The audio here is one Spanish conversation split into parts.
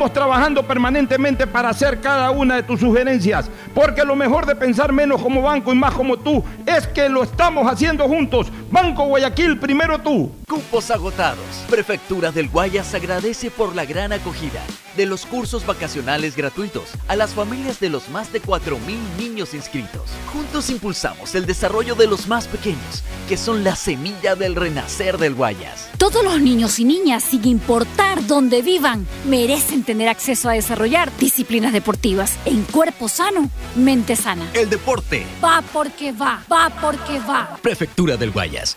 estamos trabajando permanentemente para hacer cada una de tus sugerencias, porque lo mejor de pensar menos como banco y más como tú es que lo estamos haciendo juntos. Banco Guayaquil, primero tú. Cupos agotados. Prefectura del Guayas agradece por la gran acogida de los cursos vacacionales gratuitos a las familias de los más de 4.000 niños inscritos. Juntos impulsamos el desarrollo de los más pequeños, que son la semilla del renacer del Guayas. Todos los niños y niñas, sin importar dónde vivan, merecen tener acceso a desarrollar disciplinas deportivas en cuerpo sano, mente sana. El deporte va porque va, va porque va. Prefectura del Guayas.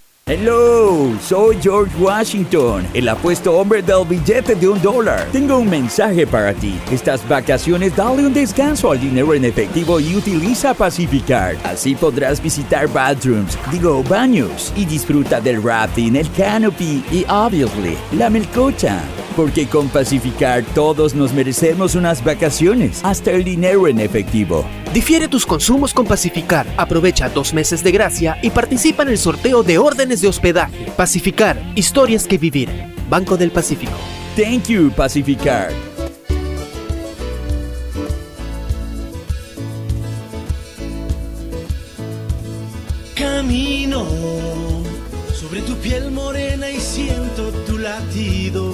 Hello, soy George Washington, el apuesto hombre del billete de un dólar. Tengo un mensaje para ti. Estas vacaciones dale un descanso al dinero en efectivo y utiliza Pacificar. Así podrás visitar bathrooms, digo baños, y disfruta del rafting, el canopy y obviously la melcocha. Porque con Pacificar todos nos merecemos unas vacaciones, hasta el dinero en efectivo. Difiere tus consumos con Pacificar. Aprovecha dos meses de gracia y participa en el sorteo de órdenes de hospedaje. Pacificar, historias que vivir. Banco del Pacífico. Thank you, Pacificar. Camino sobre tu piel morena y siento tu latido.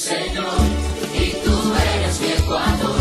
señor, y tú eres mi Ecuador,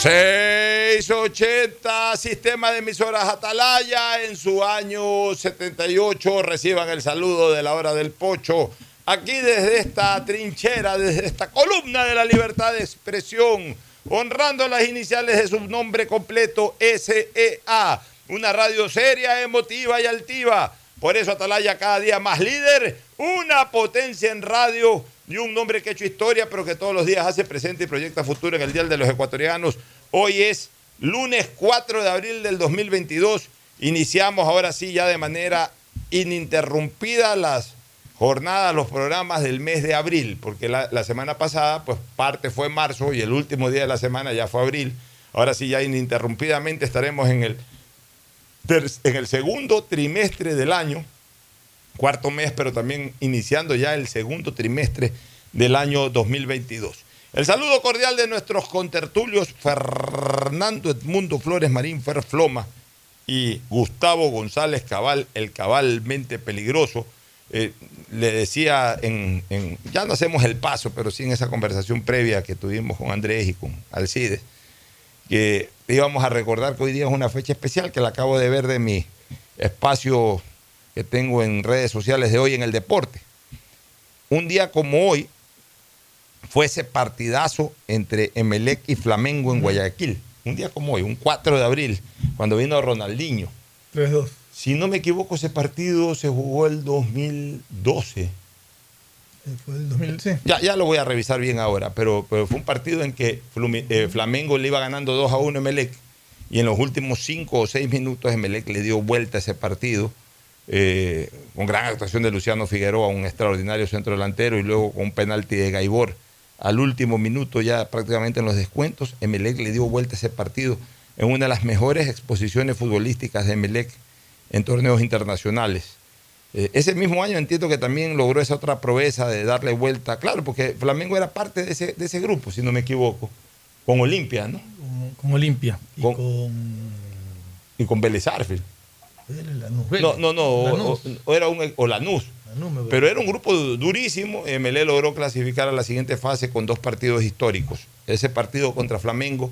680, sistema de emisoras Atalaya, en su año 78, reciban el saludo de la hora del pocho. Aquí desde esta trinchera, desde esta columna de la libertad de expresión, honrando las iniciales de su nombre completo, SEA, una radio seria, emotiva y altiva. Por eso Atalaya cada día más líder, una potencia en radio y un nombre que ha hecho historia, pero que todos los días hace presente y proyecta futuro en el Día de los Ecuatorianos. Hoy es lunes 4 de abril del 2022. Iniciamos ahora sí ya de manera ininterrumpida las jornadas, los programas del mes de abril, porque la, la semana pasada, pues parte fue marzo y el último día de la semana ya fue abril. Ahora sí ya ininterrumpidamente estaremos en el, en el segundo trimestre del año cuarto mes, pero también iniciando ya el segundo trimestre del año 2022. El saludo cordial de nuestros contertulios Fernando Edmundo Flores Marín Ferfloma y Gustavo González Cabal, el cabalmente peligroso. Eh, le decía, en, ya no hacemos el paso, pero sí en esa conversación previa que tuvimos con Andrés y con Alcides, que íbamos a recordar que hoy día es una fecha especial que la acabo de ver de mi espacio que tengo en redes sociales de hoy en el deporte. Un día como hoy fue ese partidazo entre Emelec y Flamengo en Guayaquil. Un día como hoy, un 4 de abril, cuando vino Ronaldinho. 3-2. Si no me equivoco, ese partido se jugó el 2012. Fue el 2000, sí. Ya, ya lo voy a revisar bien ahora, pero, pero fue un partido en que eh, Flamengo le iba ganando 2 a 1 a Emelec y en los últimos 5 o 6 minutos Emelec le dio vuelta a ese partido eh, con gran actuación de Luciano Figueroa, un extraordinario centro delantero y luego con un penalti de Gaibor. Al último minuto, ya prácticamente en los descuentos, Emelec le dio vuelta a ese partido en una de las mejores exposiciones futbolísticas de Emelec en torneos internacionales. Eh, ese mismo año entiendo que también logró esa otra proeza de darle vuelta, claro, porque Flamengo era parte de ese, de ese grupo, si no me equivoco, con Olimpia, ¿no? Con, con Olimpia. Y Con- con. Y con Vélez Arfield. No, no, no, o, Lanús. o- o era un o Lanús. Lanús me Pero era un grupo durísimo. MLE logró clasificar a la siguiente fase con dos partidos históricos. Ese partido contra Flamengo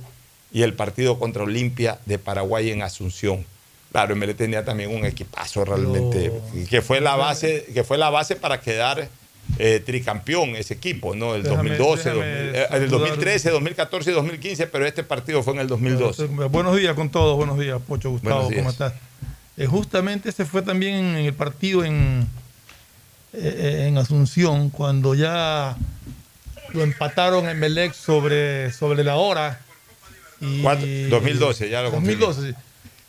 y el partido contra Olimpia de Paraguay en Asunción. Claro, MLE tenía también un equipazo realmente, que fue la base, que fue la base para quedar eh, tricampeón ese equipo, ¿no? El Déjame- 2012, déjame 2000, eh, el saludar- 2013, 2014 y 2015, pero este partido fue en el 2012. Buenos días con todos, buenos días, Pocho Gustavo, días. ¿cómo estás? Eh, justamente ese fue también en el partido en, eh, en Asunción, cuando ya lo empataron en Melec sobre, sobre la hora. Y, ¿Cuánto? 2012, ya lo confirmé. 2012, sí.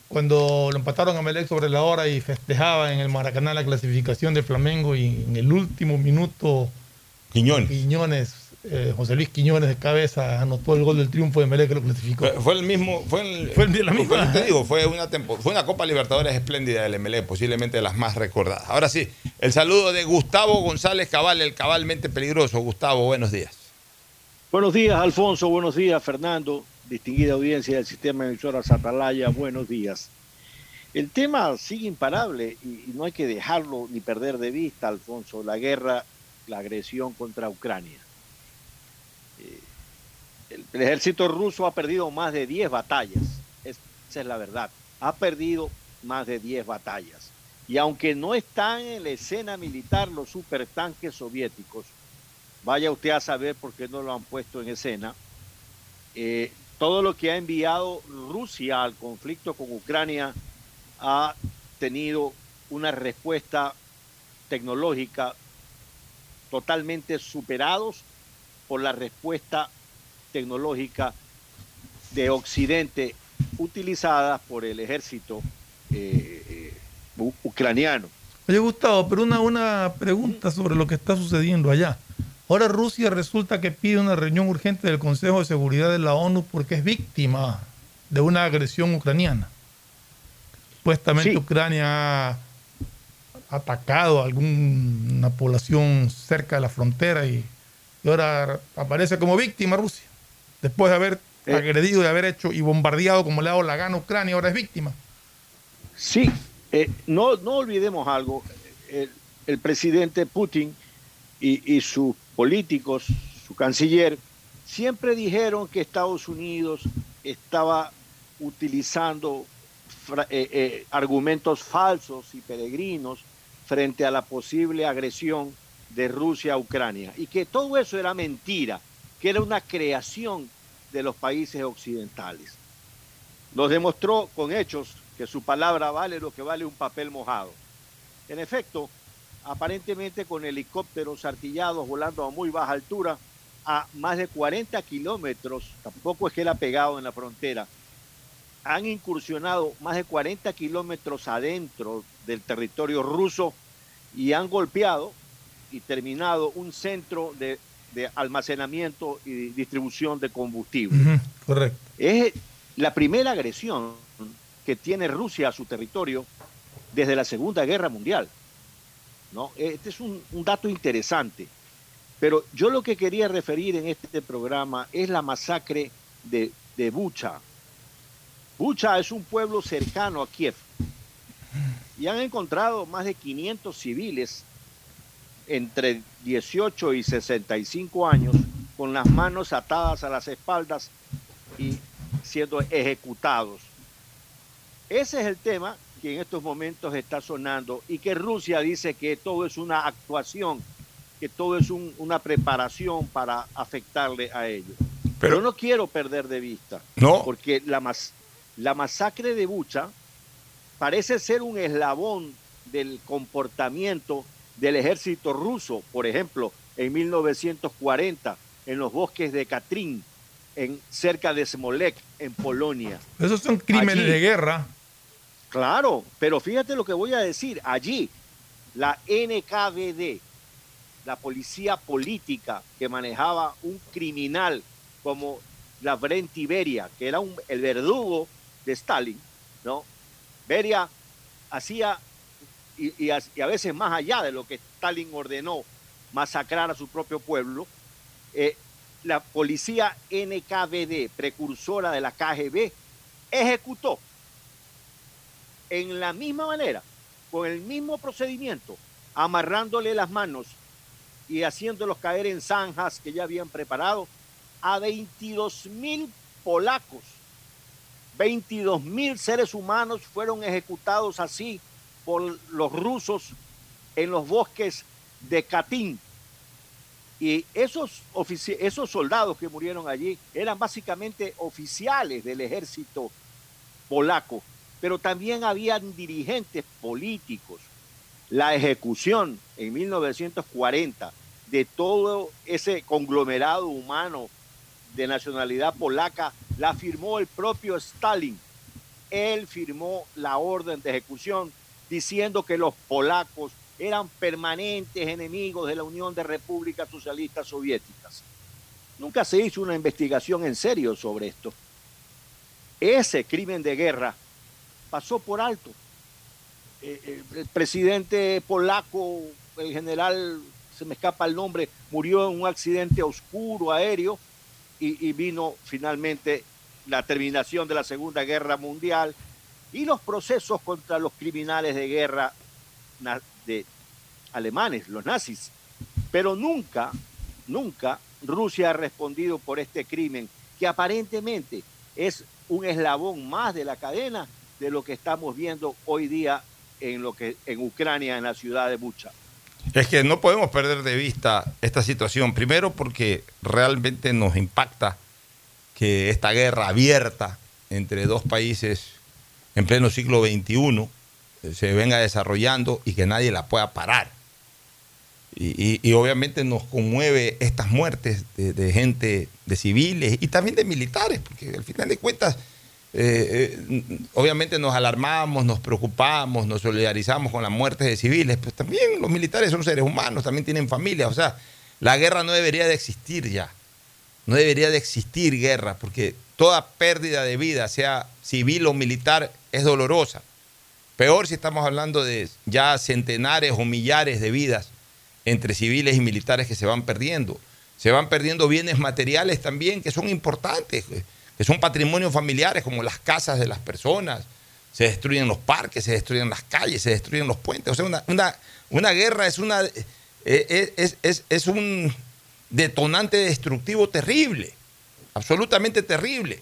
Cuando lo empataron a Melec sobre la hora y festejaban en el Maracaná la clasificación de Flamengo y en el último minuto Quiñones. Quiñones, eh, José Luis Quiñones de cabeza anotó el gol del triunfo de Melec que lo clasificó. Fue, el mismo, fue, el- Fue el- la misma. te digo, fue una, tempo- fue una Copa Libertadores espléndida del MLE, posiblemente de las más recordadas. Ahora sí, el saludo de Gustavo González Cabal, el cabalmente peligroso. Gustavo, buenos días. Buenos días, Alfonso. Buenos días, Fernando. Distinguida audiencia del sistema de emisoras Atalaya. Buenos días. El tema sigue imparable y no hay que dejarlo ni perder de vista, Alfonso. La guerra, la agresión contra Ucrania. Eh, El, ejército ruso ha perdido más de 10 batallas. Es- esa es la verdad. Ha perdido más de 10 batallas. Y aunque no están en la escena militar los supertanques soviéticos, vaya usted a saber por qué no lo han puesto en escena. Eh, todo lo que ha enviado Rusia al conflicto con Ucrania ha tenido una respuesta tecnológica totalmente superados por la respuesta tecnológica de Occidente utilizada por el ejército eh, eh, ucraniano. Oye, Gustavo, pero una, una pregunta sobre lo que está sucediendo allá. Ahora Rusia resulta que pide una reunión urgente del Consejo de Seguridad de la ONU porque es víctima de una agresión ucraniana. Supuestamente Sí. Ucrania ha atacado a alguna población cerca de la frontera y, y ahora aparece como víctima Rusia, después de haber Eh. agredido de haber hecho y bombardeado como le ha dado la gana a Ucrania, ahora es víctima. Sí, eh, no, no olvidemos algo. El, el presidente Putin y, y sus políticos, su canciller, siempre dijeron que Estados Unidos estaba utilizando eh, eh, argumentos falsos y peregrinos frente a la posible agresión de Rusia a Ucrania y que todo eso era mentira, que era una creación de los países occidentales. Nos demostró con hechos que su palabra vale lo que vale un papel mojado. En efecto, aparentemente con helicópteros artillados volando a muy baja altura, a más de 40 kilómetros, tampoco es que él ha pegado en la frontera, han incursionado más de 40 kilómetros adentro del territorio ruso y han golpeado y terminado un centro de, de almacenamiento y distribución de combustible. Correcto. Es la primera agresión que tiene Rusia a su territorio desde la Segunda Guerra Mundial. ¿No? Este es un, dato interesante. Pero yo lo que quería referir en este programa es la masacre de, de Bucha. Bucha es un pueblo cercano a Kiev y han encontrado más de 500 civiles entre 18 y 65 años con las manos atadas a las espaldas y siendo ejecutados. Ese es el tema que en estos momentos está sonando y que Rusia dice que todo es una actuación, que todo es un- una preparación para afectarle a ellos. Pero, no quiero perder de vista, No. porque la, mas- la masacre de Bucha parece ser un eslabón del comportamiento del ejército ruso, por ejemplo, en 1940, en los bosques de Katrin, en, cerca de Smolensk, en Polonia. Esos son crímenes Allí. de guerra. Claro, pero fíjate lo que voy a decir. Allí, la NKVD, la policía política que manejaba un criminal como la Brent Beria, que era el verdugo de Stalin, ¿no? Beria hacía, y, y a, y a veces más allá de lo que Stalin ordenó, masacrar a su propio pueblo, eh, la policía NKVD, precursora de la KGB, ejecutó en la misma manera, con el mismo procedimiento, amarrándole las manos y haciéndolos caer en zanjas que ya habían preparado a 22 mil polacos. 22 mil seres humanos fueron ejecutados así por los rusos en los bosques de Katyn. Y esos, esos soldados que murieron allí eran básicamente oficiales del ejército polaco, pero también habían dirigentes políticos. La ejecución en 1940 de todo ese conglomerado humano de nacionalidad polaca la firmó el propio Stalin. Él firmó la orden de ejecución diciendo que los polacos eran permanentes enemigos de la Unión de Repúblicas Socialistas Soviéticas. Nunca se hizo una investigación en serio sobre esto. Ese crimen de guerra pasó por alto. Eh, eh, el presidente polaco, el general, se me escapa el nombre, murió en un accidente oscuro aéreo y, y vino finalmente la terminación de la Segunda Guerra Mundial y los procesos contra los criminales de guerra de alemanes, los nazis. Pero nunca, nunca Rusia ha respondido por este crimen, que aparentemente es un eslabón más de la cadena de lo que estamos viendo hoy día en lo que en Ucrania, en la ciudad de Bucha. Es que no podemos perder de vista esta situación. Primero porque realmente nos impacta que esta guerra abierta entre dos países en pleno siglo XXI eh, se venga desarrollando y que nadie la pueda parar. Y, y- obviamente nos conmueve estas muertes de gente, de civiles y también de militares, porque al final de cuentas, eh, eh, obviamente nos alarmamos, nos preocupamos, nos solidarizamos con las muertes de civiles, pues también los militares son seres humanos, también tienen familia, o sea, la guerra no debería de existir ya, no debería de existir guerra, porque toda pérdida de vida, sea civil o militar, es dolorosa. Peor si estamos hablando de ya centenares o millares de vidas entre civiles y militares que se van perdiendo. Se van perdiendo bienes materiales también que son importantes, que son patrimonios familiares como las casas de las personas, se destruyen los parques, se destruyen las calles, se destruyen los puentes. O sea, una, una, una guerra es, una, eh, eh, es, es- es un detonante destructivo terrible, absolutamente terrible,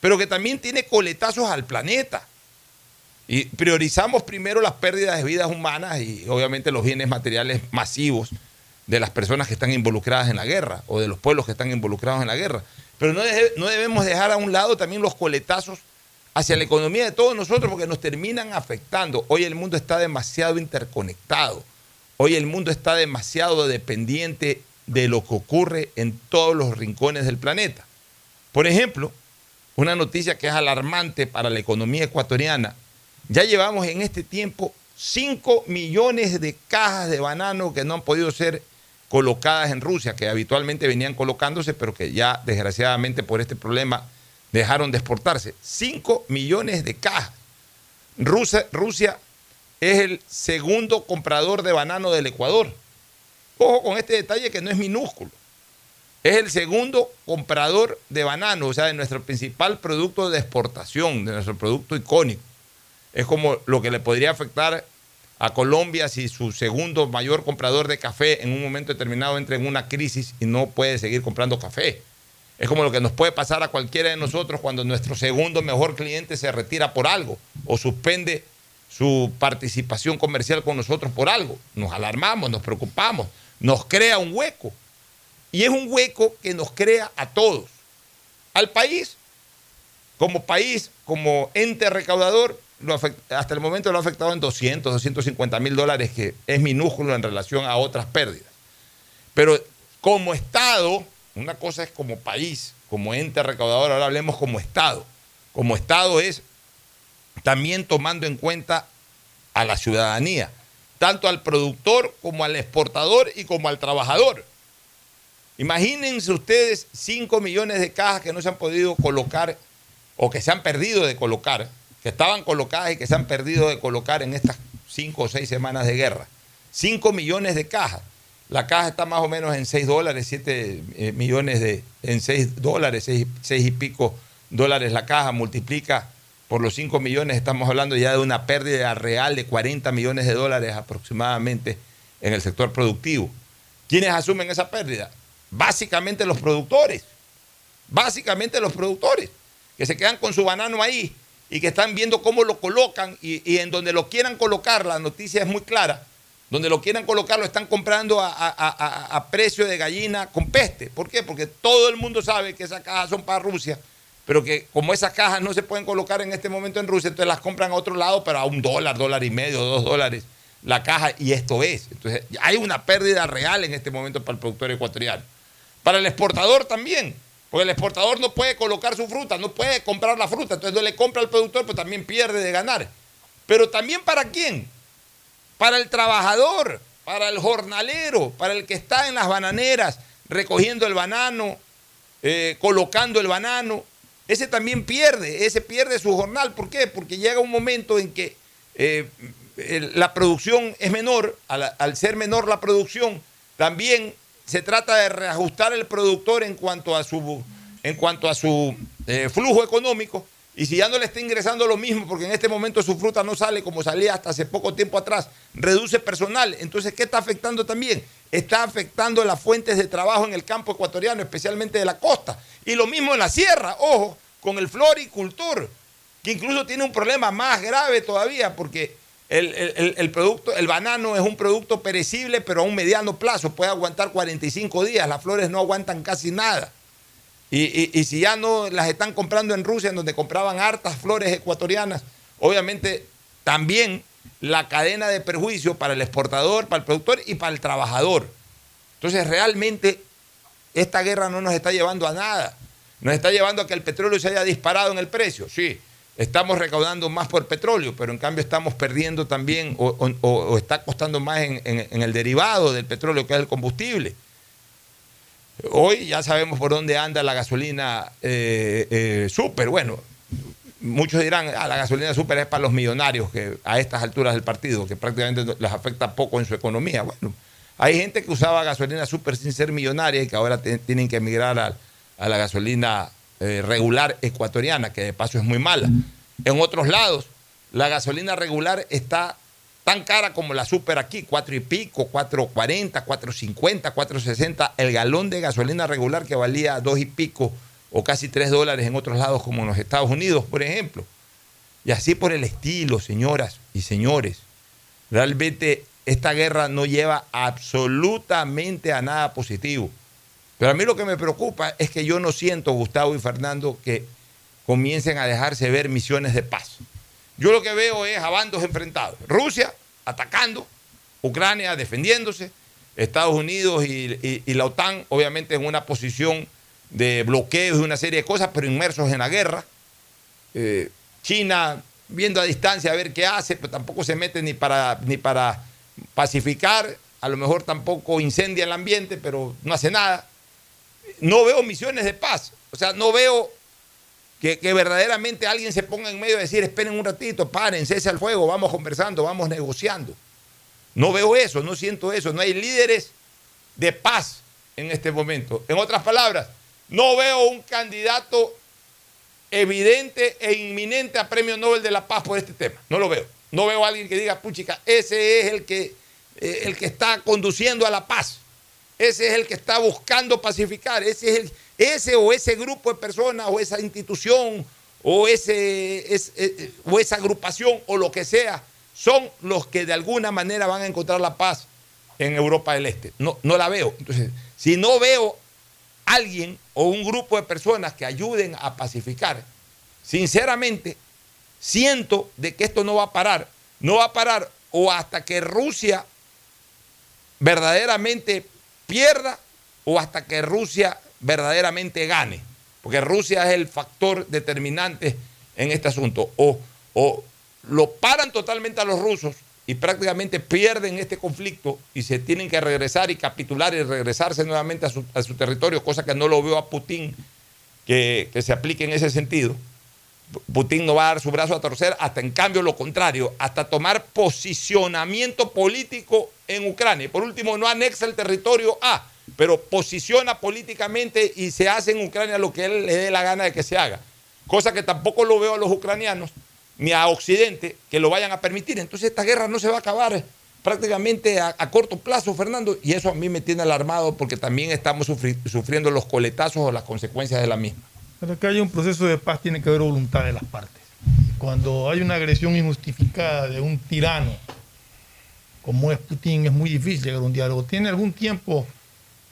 pero que también tiene coletazos al planeta. Y priorizamos primero las pérdidas de vidas humanas y obviamente los bienes materiales masivos de las personas que están involucradas en la guerra o de los pueblos que están involucrados en la guerra. Pero no, no debemos dejar a un lado también los coletazos hacia la economía de todos nosotros porque nos terminan afectando. Hoy el mundo está demasiado interconectado. Hoy el mundo está demasiado dependiente de lo que ocurre en todos los rincones del planeta. Por ejemplo, una noticia que es alarmante para la economía ecuatoriana. Ya llevamos en este tiempo 5 millones de cajas de banano que no han podido ser colocadas en Rusia, que habitualmente venían colocándose, pero que ya desgraciadamente por este problema dejaron de exportarse. 5 millones de cajas. Rusia, Rusia es el segundo comprador de banano del Ecuador. Ojo con este detalle que no es minúsculo. Es el segundo comprador de banano, o sea, de nuestro principal producto de exportación, de nuestro producto icónico. Es como lo que le podría afectar a Colombia si su segundo mayor comprador de café en un momento determinado entra en una crisis y no puede seguir comprando café. Es como lo que nos puede pasar a cualquiera de nosotros cuando nuestro segundo mejor cliente se retira por algo o suspende su participación comercial con nosotros por algo. Nos alarmamos, nos preocupamos, nos crea un hueco. Y es un hueco que nos crea a todos. Al país, como país, como ente recaudador, hasta el momento lo ha afectado en 200, 250 mil dólares, que es minúsculo en relación a otras pérdidas. Pero como Estado, una cosa es como país, como ente recaudador, ahora hablemos como Estado. Como Estado es también tomando en cuenta a la ciudadanía, tanto al productor como al exportador y como al trabajador. Imagínense ustedes 5 millones de cajas que no se han podido colocar o que se han perdido de colocar, que estaban colocadas y que se han perdido de colocar en estas 5 o 6 semanas de guerra. 5 millones de cajas. La caja está más o menos en 6 dólares, 7 millones de, en 6 dólares, 6, y pico dólares la caja, multiplica por los 5 millones, estamos hablando ya de una pérdida real de 40 millones de dólares aproximadamente en el sector productivo. ¿Quiénes asumen esa pérdida? Básicamente los productores. Básicamente los productores, que se quedan con su banano ahí y que están viendo cómo lo colocan y, en donde lo quieran colocar, la noticia es muy clara, donde lo quieran colocar lo están comprando a, a- a- a precio de gallina con peste. ¿Por qué? Porque todo el mundo sabe que esas cajas son para Rusia, pero que como esas cajas no se pueden colocar en este momento en Rusia, entonces las compran a otro lado, pero a un dólar, dólar y medio, dos dólares la caja, y esto es. Entonces hay una pérdida real en este momento para el productor ecuatoriano. Para el exportador también, porque el exportador no puede colocar su fruta, no puede comprar la fruta, entonces no le compra al productor, pero también pierde de ganar. Pero también para quién? Para el trabajador, para el jornalero, para el que está en las bananeras recogiendo el banano, eh, colocando el banano. Ese también pierde, ese pierde su jornal. ¿Por qué? Porque llega un momento en que eh, la producción es menor, al ser menor la producción, también se trata de reajustar el productor en cuanto a su, en cuanto a su eh, flujo económico. Y si ya no le está ingresando lo mismo, porque en este momento su fruta no sale como salía hasta hace poco tiempo atrás, reduce personal. Entonces, ¿qué está afectando también? Está afectando las fuentes de trabajo en el campo ecuatoriano, especialmente de la costa. Y lo mismo en la sierra, ojo, con el floricultor, que incluso tiene un problema más grave todavía, porque el, el- el- producto, el banano es un producto perecible, pero a un mediano plazo, puede aguantar 45 días. Las flores no aguantan casi nada. Y, y- y si ya no las están comprando en Rusia, en donde compraban hartas flores ecuatorianas, obviamente también la cadena de perjuicio para el exportador, para el productor y para el trabajador. Entonces realmente esta guerra no nos está llevando a nada. Nos está llevando a que el petróleo se haya disparado en el precio. Sí, estamos recaudando más por petróleo, pero en cambio estamos perdiendo también o, está costando más en- el derivado del petróleo, que es el combustible. Hoy ya sabemos por dónde anda la gasolina eh, eh, super. Bueno, muchos dirán, ah, la gasolina super es para los millonarios que a estas alturas del partido, que prácticamente les afecta poco en su economía. Bueno, hay gente que usaba gasolina super sin ser millonaria y que ahora tienen que emigrar a, a la gasolina eh, regular ecuatoriana, que de paso es muy mala. En otros lados, la gasolina regular está tan cara como la super aquí, cuatro y pico, 4.40, 4.50, 4.60, el galón de gasolina regular que valía dos y pico o casi tres dólares en otros lados como en los Estados Unidos, por ejemplo. Y así por el estilo, señoras y señores. Realmente esta guerra no lleva absolutamente a nada positivo. Pero a mí lo que me preocupa es que yo no siento, Gustavo y Fernando, que comiencen a dejarse ver misiones de paz. Yo lo que veo es a bandos enfrentados. Rusia atacando, Ucrania defendiéndose, Estados Unidos y, la OTAN obviamente en una posición de bloqueos y una serie de cosas, pero inmersos en la guerra. Eh, China viendo a distancia a ver qué hace, pero tampoco se mete ni para, ni para pacificar, a lo mejor tampoco incendia el ambiente, pero no hace nada. No veo misiones de paz, o sea, no veo que, verdaderamente alguien se ponga en medio de decir, esperen un ratito, paren, cese al fuego, vamos conversando, vamos negociando. No veo eso, no siento eso, no hay líderes de paz en este momento. En otras palabras, no veo un candidato evidente e inminente a Premio Nobel de la Paz por este tema. No lo veo. No veo a alguien que diga, puchica, ese es el que, eh, el que está conduciendo a la paz. Ese es el que está buscando pacificar. Ese, es ese o ese grupo de personas o esa institución o, ese, es- eh, o esa agrupación o lo que sea son los que de alguna manera van a encontrar la paz en Europa del Este. No, no la veo. Entonces, si no veo alguien o un grupo de personas que ayuden a pacificar, sinceramente, siento de que esto no va a parar. No va a parar o hasta que Rusia verdaderamente pierda o hasta que Rusia verdaderamente gane. Porque Rusia es el factor determinante en este asunto. O, o lo paran totalmente a los rusos y prácticamente pierden este conflicto y se tienen que regresar y capitular y regresarse nuevamente a su, a su territorio, cosa que no lo veo a Putin que, que se aplique en ese sentido. Putin no va a dar su brazo a torcer hasta en cambio lo contrario, hasta tomar posicionamiento político en Ucrania. Por último, no anexa el territorio A, pero posiciona políticamente y se hace en Ucrania lo que él le dé la gana de que se haga. Cosa que tampoco lo veo a los ucranianos ni a Occidente que lo vayan a permitir. Entonces esta guerra no se va a acabar prácticamente a, corto plazo, Fernando, y eso a mí me tiene alarmado porque también estamos sufri- sufriendo los coletazos o las consecuencias de la misma. Para que haya un proceso de paz tiene que haber voluntad de las partes. Cuando hay una agresión injustificada de un tirano, como es Putin, es muy difícil llegar a un diálogo. Tiene algún tiempo,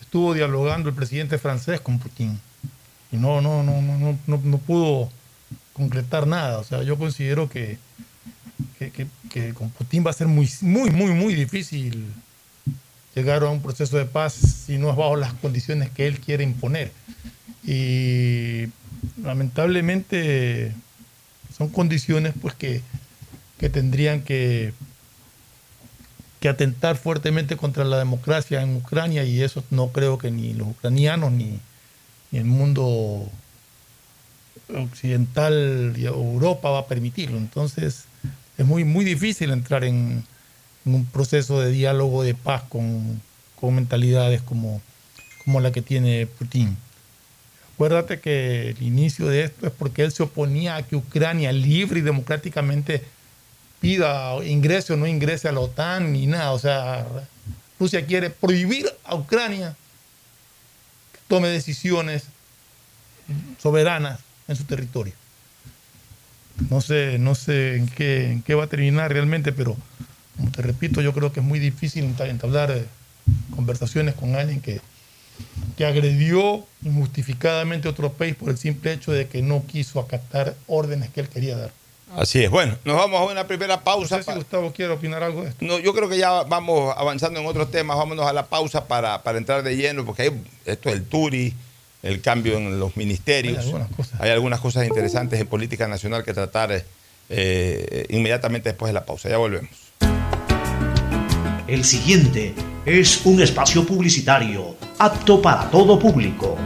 estuvo dialogando el presidente francés con Putin y no, no, no, no, no, no, pudo concretar nada. O sea, yo considero que, que- que con Putin va a ser muy, muy, muy, muy difícil llegar a un proceso de paz si no es bajo las condiciones que él quiere imponer. Y lamentablemente son condiciones pues que, que tendrían que, que atentar fuertemente contra la democracia en Ucrania y eso no creo que ni los ucranianos ni, el mundo occidental y Europa va a permitirlo. Entonces es muy, muy difícil entrar en, en un proceso de diálogo de paz con, con mentalidades como, como la que tiene Putin. Acuérdate que el inicio de esto es porque él se oponía a que Ucrania libre y democráticamente pida ingrese o no ingrese a la OTAN ni nada. O sea, Rusia quiere prohibir a Ucrania que tome decisiones soberanas en su territorio. No sé, no sé en qué, en qué va a terminar realmente, pero te repito, yo creo que es muy difícil enta- entablar eh, conversaciones con alguien que, que agredió injustificadamente a otro país por el simple hecho de que no quiso acatar órdenes que él quería dar. Así es. Bueno, nos vamos a una primera pausa. No sé si Gustavo quiere opinar algo de esto. No, yo creo que ya vamos avanzando en otros temas. Vámonos a la pausa para, para entrar de lleno, porque hay esto del Turi, el cambio en los ministerios. Hay algunas cosas. Hay algunas cosas interesantes en política nacional que tratar eh, inmediatamente después de la pausa. Ya volvemos. El siguiente es un espacio publicitario apto para todo público.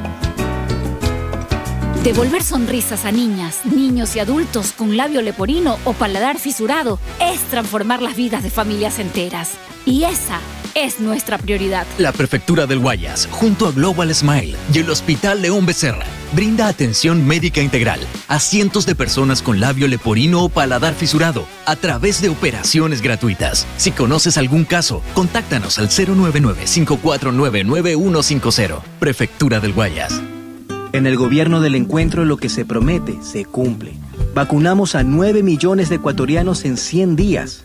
Devolver sonrisas a niñas, niños y adultos con labio leporino o paladar fisurado es transformar las vidas de familias enteras. Y esa es nuestra prioridad. La Prefectura del Guayas, junto a Global Smile y el Hospital León Becerra, brinda atención médica integral a cientos de personas con labio leporino o paladar fisurado a través de operaciones gratuitas. Si conoces algún caso, contáctanos al 099-549-9150. Prefectura del Guayas. En el gobierno del encuentro lo que se promete se cumple. Vacunamos a 9 millones de ecuatorianos en 100 días.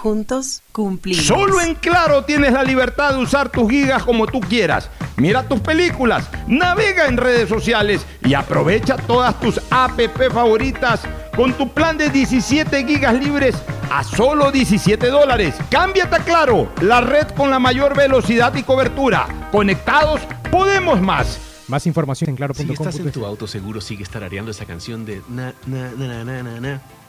Juntos cumplimos. Solo en Claro tienes la libertad de usar tus gigas como tú quieras. Mira tus películas, navega en redes sociales y aprovecha todas tus app favoritas con tu plan de 17 gigas libres a solo 17 dólares. Cámbiate a Claro, la red con la mayor velocidad y cobertura. Conectados, podemos más. Más información en claro.com. Si estás en tu auto, seguro sigue tarareando esa canción de na, na, na, na, na, na, na,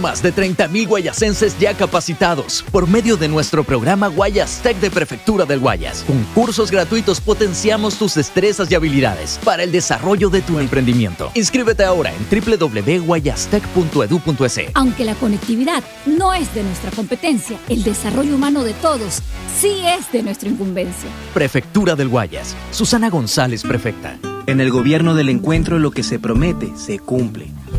más de 30.000 guayasenses ya capacitados por medio de nuestro programa Guayas Tech de Prefectura del Guayas. Con cursos gratuitos potenciamos tus destrezas y habilidades para el desarrollo de tu emprendimiento. Inscríbete ahora en www.guayastech.edu.es. Aunque la conectividad no es de nuestra competencia, el desarrollo humano de todos sí es de nuestra incumbencia. Prefectura del Guayas. Susana González, prefecta. En el gobierno del encuentro lo que se promete se cumple.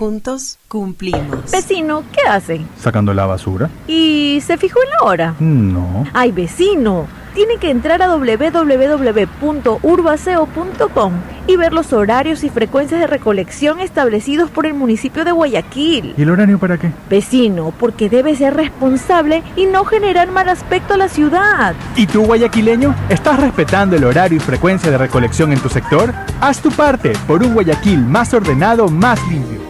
Juntos cumplimos. Vecino, ¿qué hace? Sacando la basura. ¿Y se fijó en la hora? No. Ay, vecino, tiene que entrar a www.urbaceo.com y ver los horarios y frecuencias de recolección establecidos por el municipio de Guayaquil. ¿Y el horario para qué? Vecino, porque debe ser responsable y no generar mal aspecto a la ciudad. ¿Y tú, guayaquileño, estás respetando el horario y frecuencia de recolección en tu sector? Haz tu parte por un Guayaquil más ordenado, más limpio.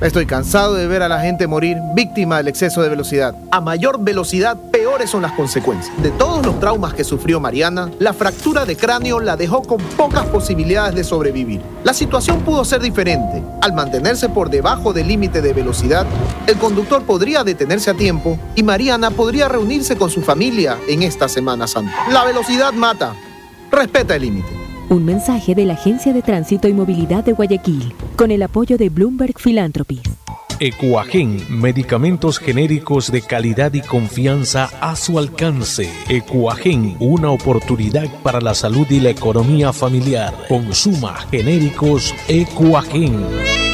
Estoy cansado de ver a la gente morir víctima del exceso de velocidad. A mayor velocidad, peores son las consecuencias. De todos los traumas que sufrió Mariana, la fractura de cráneo la dejó con pocas posibilidades de sobrevivir. La situación pudo ser diferente. Al mantenerse por debajo del límite de velocidad, el conductor podría detenerse a tiempo y Mariana podría reunirse con su familia en esta Semana Santa. La velocidad mata. Respeta el límite. Un mensaje de la Agencia de Tránsito y Movilidad de Guayaquil, con el apoyo de Bloomberg Philanthropies. Ecuagen, medicamentos genéricos de calidad y confianza a su alcance. Ecuagen, una oportunidad para la salud y la economía familiar. Consuma genéricos Ecuagen.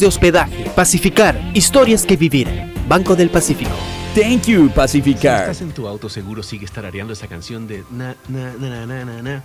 de hospedaje. Pacificar, historias que vivir. Banco del Pacífico. Thank you, Pacificar. Si estás en tu auto, seguro sigues tarareando esa canción de na, na, na, na, na, na, na,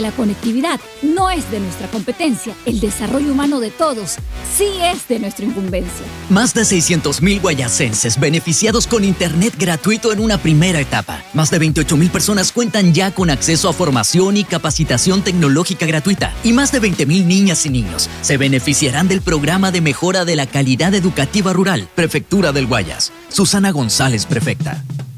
la conectividad no es de nuestra competencia, el desarrollo humano de todos sí es de nuestra incumbencia. Más de 600.000 guayacenses beneficiados con Internet gratuito en una primera etapa. Más de 28.000 personas cuentan ya con acceso a formación y capacitación tecnológica gratuita. Y más de 20.000 niñas y niños se beneficiarán del programa de mejora de la calidad educativa rural, Prefectura del Guayas. Susana González, prefecta.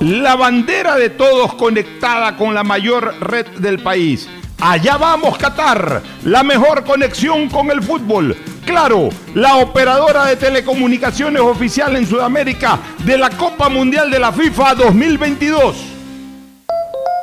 La bandera de todos conectada con la mayor red del país. Allá vamos, Qatar. La mejor conexión con el fútbol. Claro, la operadora de telecomunicaciones oficial en Sudamérica de la Copa Mundial de la FIFA 2022.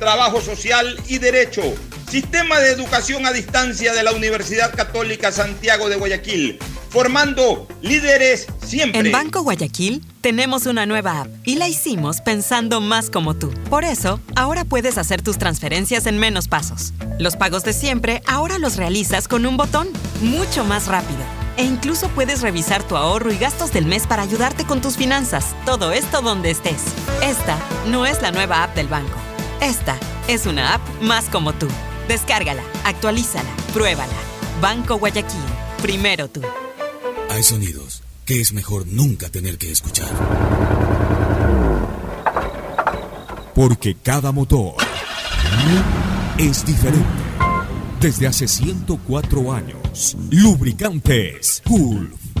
trabajo social y derecho. Sistema de Educación a Distancia de la Universidad Católica Santiago de Guayaquil, formando líderes siempre. En Banco Guayaquil tenemos una nueva app y la hicimos pensando más como tú. Por eso, ahora puedes hacer tus transferencias en menos pasos. Los pagos de siempre ahora los realizas con un botón, mucho más rápido. E incluso puedes revisar tu ahorro y gastos del mes para ayudarte con tus finanzas. Todo esto donde estés. Esta no es la nueva app del banco. Esta es una app más como tú. Descárgala, actualízala, pruébala. Banco Guayaquil. Primero tú. Hay sonidos que es mejor nunca tener que escuchar. Porque cada motor es diferente. Desde hace 104 años, Lubricantes Cool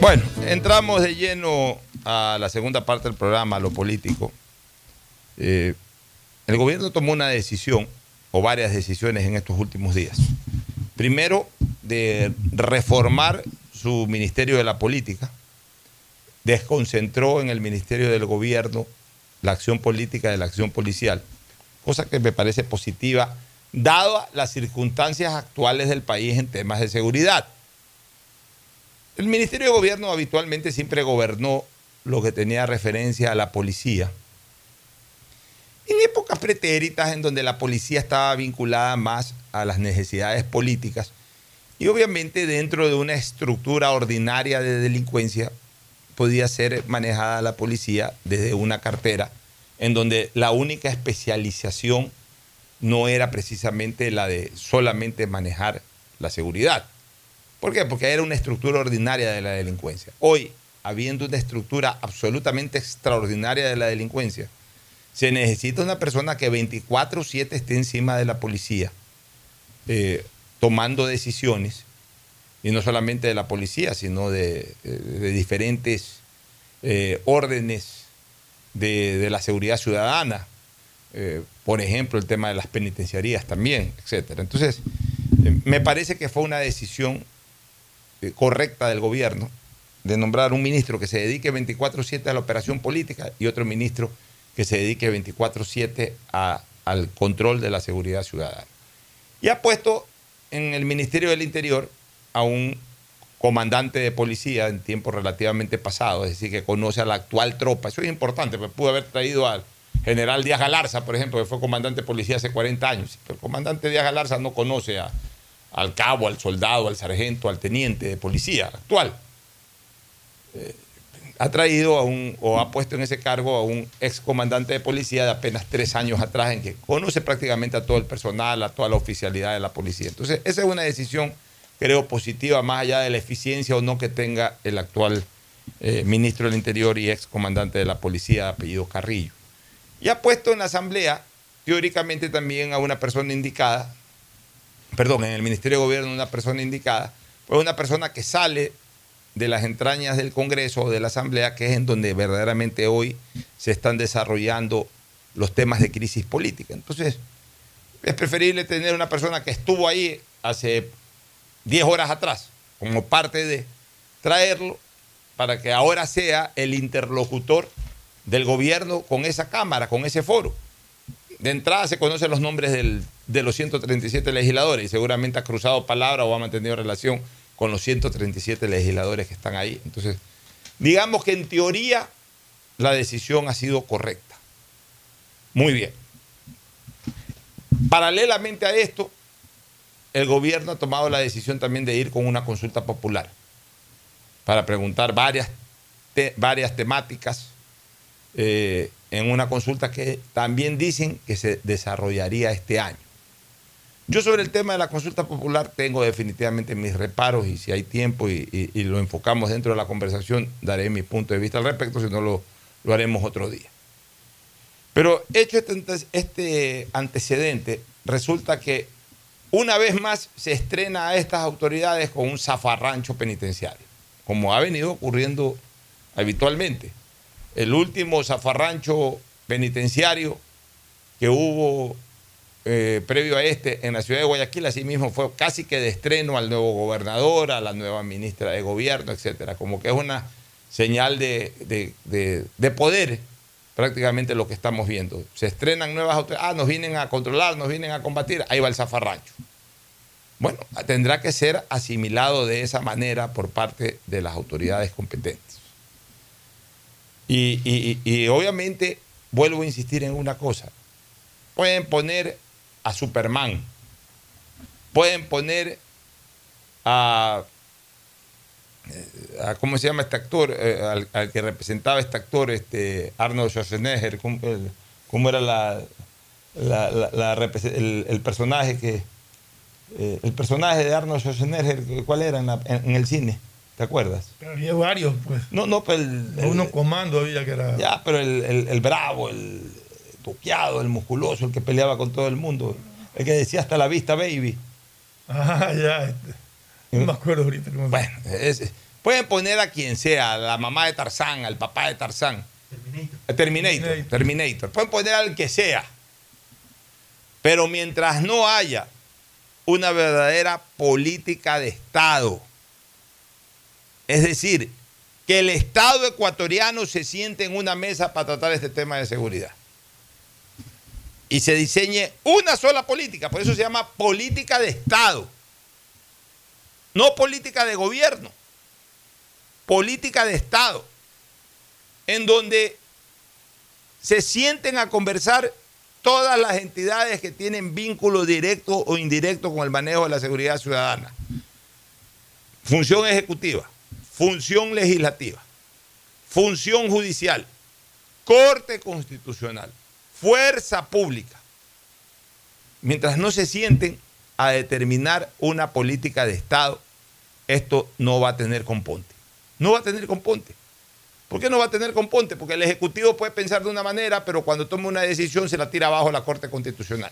Bueno, entramos de lleno a la segunda parte del programa, a lo político. Eh, el gobierno tomó una decisión, o varias decisiones en estos últimos días. Primero, de reformar su Ministerio de la Política, desconcentró en el Ministerio del Gobierno la acción política de la acción policial, cosa que me parece positiva, dado las circunstancias actuales del país en temas de seguridad. El Ministerio de Gobierno habitualmente siempre gobernó lo que tenía referencia a la policía. En épocas pretéritas en donde la policía estaba vinculada más a las necesidades políticas, y obviamente dentro de una estructura ordinaria de delincuencia podía ser manejada la policía desde una cartera en donde la única especialización no era precisamente la de solamente manejar la seguridad. ¿Por qué? Porque era una estructura ordinaria de la delincuencia. Hoy, habiendo una estructura absolutamente extraordinaria de la delincuencia, se necesita una persona que 24/7 esté encima de la policía. Eh, tomando decisiones, y no solamente de la policía, sino de, diferentes eh, órdenes de, la seguridad ciudadana, eh, por ejemplo, el tema de las penitenciarías también, etc. Entonces, eh, me parece que fue una decisión correcta del gobierno de nombrar un ministro que se dedique 24/7 a la operación política y otro ministro que se dedique 24/7 al control de la seguridad ciudadana. Y ha puesto en el Ministerio del Interior a un comandante de policía en tiempo relativamente pasado, es decir, que conoce a la actual tropa. Eso es importante, porque pudo haber traído al general Díaz Galarza, por ejemplo, que fue comandante de policía hace 40 años. Pero el comandante Díaz Galarza no conoce al cabo, al soldado, al sargento, al teniente de policía actual. Eh, ha traído a un, o ha puesto en ese cargo a un ex comandante de policía de apenas tres años atrás, en que conoce prácticamente a todo el personal, a toda la oficialidad de la policía. Entonces, esa es una decisión, creo, positiva, más allá de la eficiencia o no que tenga el actual eh, ministro del Interior y ex comandante de la policía, de apellido Carrillo. Y ha puesto en la Asamblea, teóricamente también a una persona indicada, perdón, en el Ministerio de Gobierno una persona indicada, pues una persona que sale de las entrañas del Congreso o de la Asamblea, que es en donde verdaderamente hoy se están desarrollando los temas de crisis política. Entonces, es preferible tener una persona que estuvo ahí hace 10 horas atrás, como parte de traerlo, para que ahora sea el interlocutor del gobierno con esa Cámara, con ese foro. De entrada se conocen los nombres de los 137 legisladores y seguramente ha cruzado palabra o ha mantenido relación con los 137 legisladores que están ahí. Entonces, digamos que en teoría la decisión ha sido correcta. Muy bien. Paralelamente a esto, el gobierno ha tomado la decisión también de ir con una consulta popular para preguntar varias, varias temáticas eh, en una consulta que también dicen que se desarrollaría este año. Yo sobre el tema de la consulta popular tengo definitivamente mis reparos y si hay tiempo y, lo enfocamos dentro de la conversación, daré mi punto de vista al respecto, si no lo, haremos otro día. Pero hecho este, este antecedente, resulta que una vez más se estrena a estas autoridades con un zafarrancho penitenciario, como ha venido ocurriendo habitualmente. El último zafarrancho penitenciario que hubo eh, previo a este en la ciudad de Guayaquil, así mismo fue casi que de estreno al nuevo gobernador, a la nueva ministra de gobierno, etcétera. Como que es una señal de, de, poder prácticamente lo que estamos viendo. Se estrenan nuevas autoridades, ah, nos vienen a controlar, nos vienen a combatir, ahí va el zafarrancho. Bueno, tendrá que ser asimilado de esa manera por parte de las autoridades competentes. Y, obviamente vuelvo a insistir en una cosa. Pueden poner a Superman. Pueden poner a, a- ¿cómo se llama este actor? Eh, al, que representaba este actor, este Arnold Schwarzenegger. ¿Cómo, cómo era la, el, personaje que eh, el personaje de Arnold Schwarzenegger, ¿cuál era en- en el cine? ¿Te acuerdas? Había varios, pues. No, no, pero el, el- Uno comando había que era. ya, pero el, el- el bravo, el tuqueado, el musculoso, el que peleaba con todo el mundo, el que decía hasta la vista, baby. Ah, ya. este. No me acuerdo ahorita. cómo Bueno, es- pueden poner a quien sea, a la mamá de Tarzán, al papá de Tarzán. Terminator. Terminator. Terminator. Pueden poner al que sea. Pero mientras no haya una verdadera política de Estado, es decir, que el Estado ecuatoriano se siente en una mesa para tratar este tema de seguridad. Y se diseñe una sola política, por eso se llama política de Estado, no política de gobierno, política de Estado, en donde se sienten a conversar todas las entidades que tienen vínculo directo o indirecto con el manejo de la seguridad ciudadana. Función ejecutiva, función legislativa, función judicial, corte constitucional, fuerza pública. Mientras no se sienten a determinar una política de Estado, esto no va a tener componte. No va a tener componte. ¿Por qué no va a tener componte? Porque el Ejecutivo puede pensar de una manera, pero cuando toma una decisión se la tira abajo la Corte Constitucional.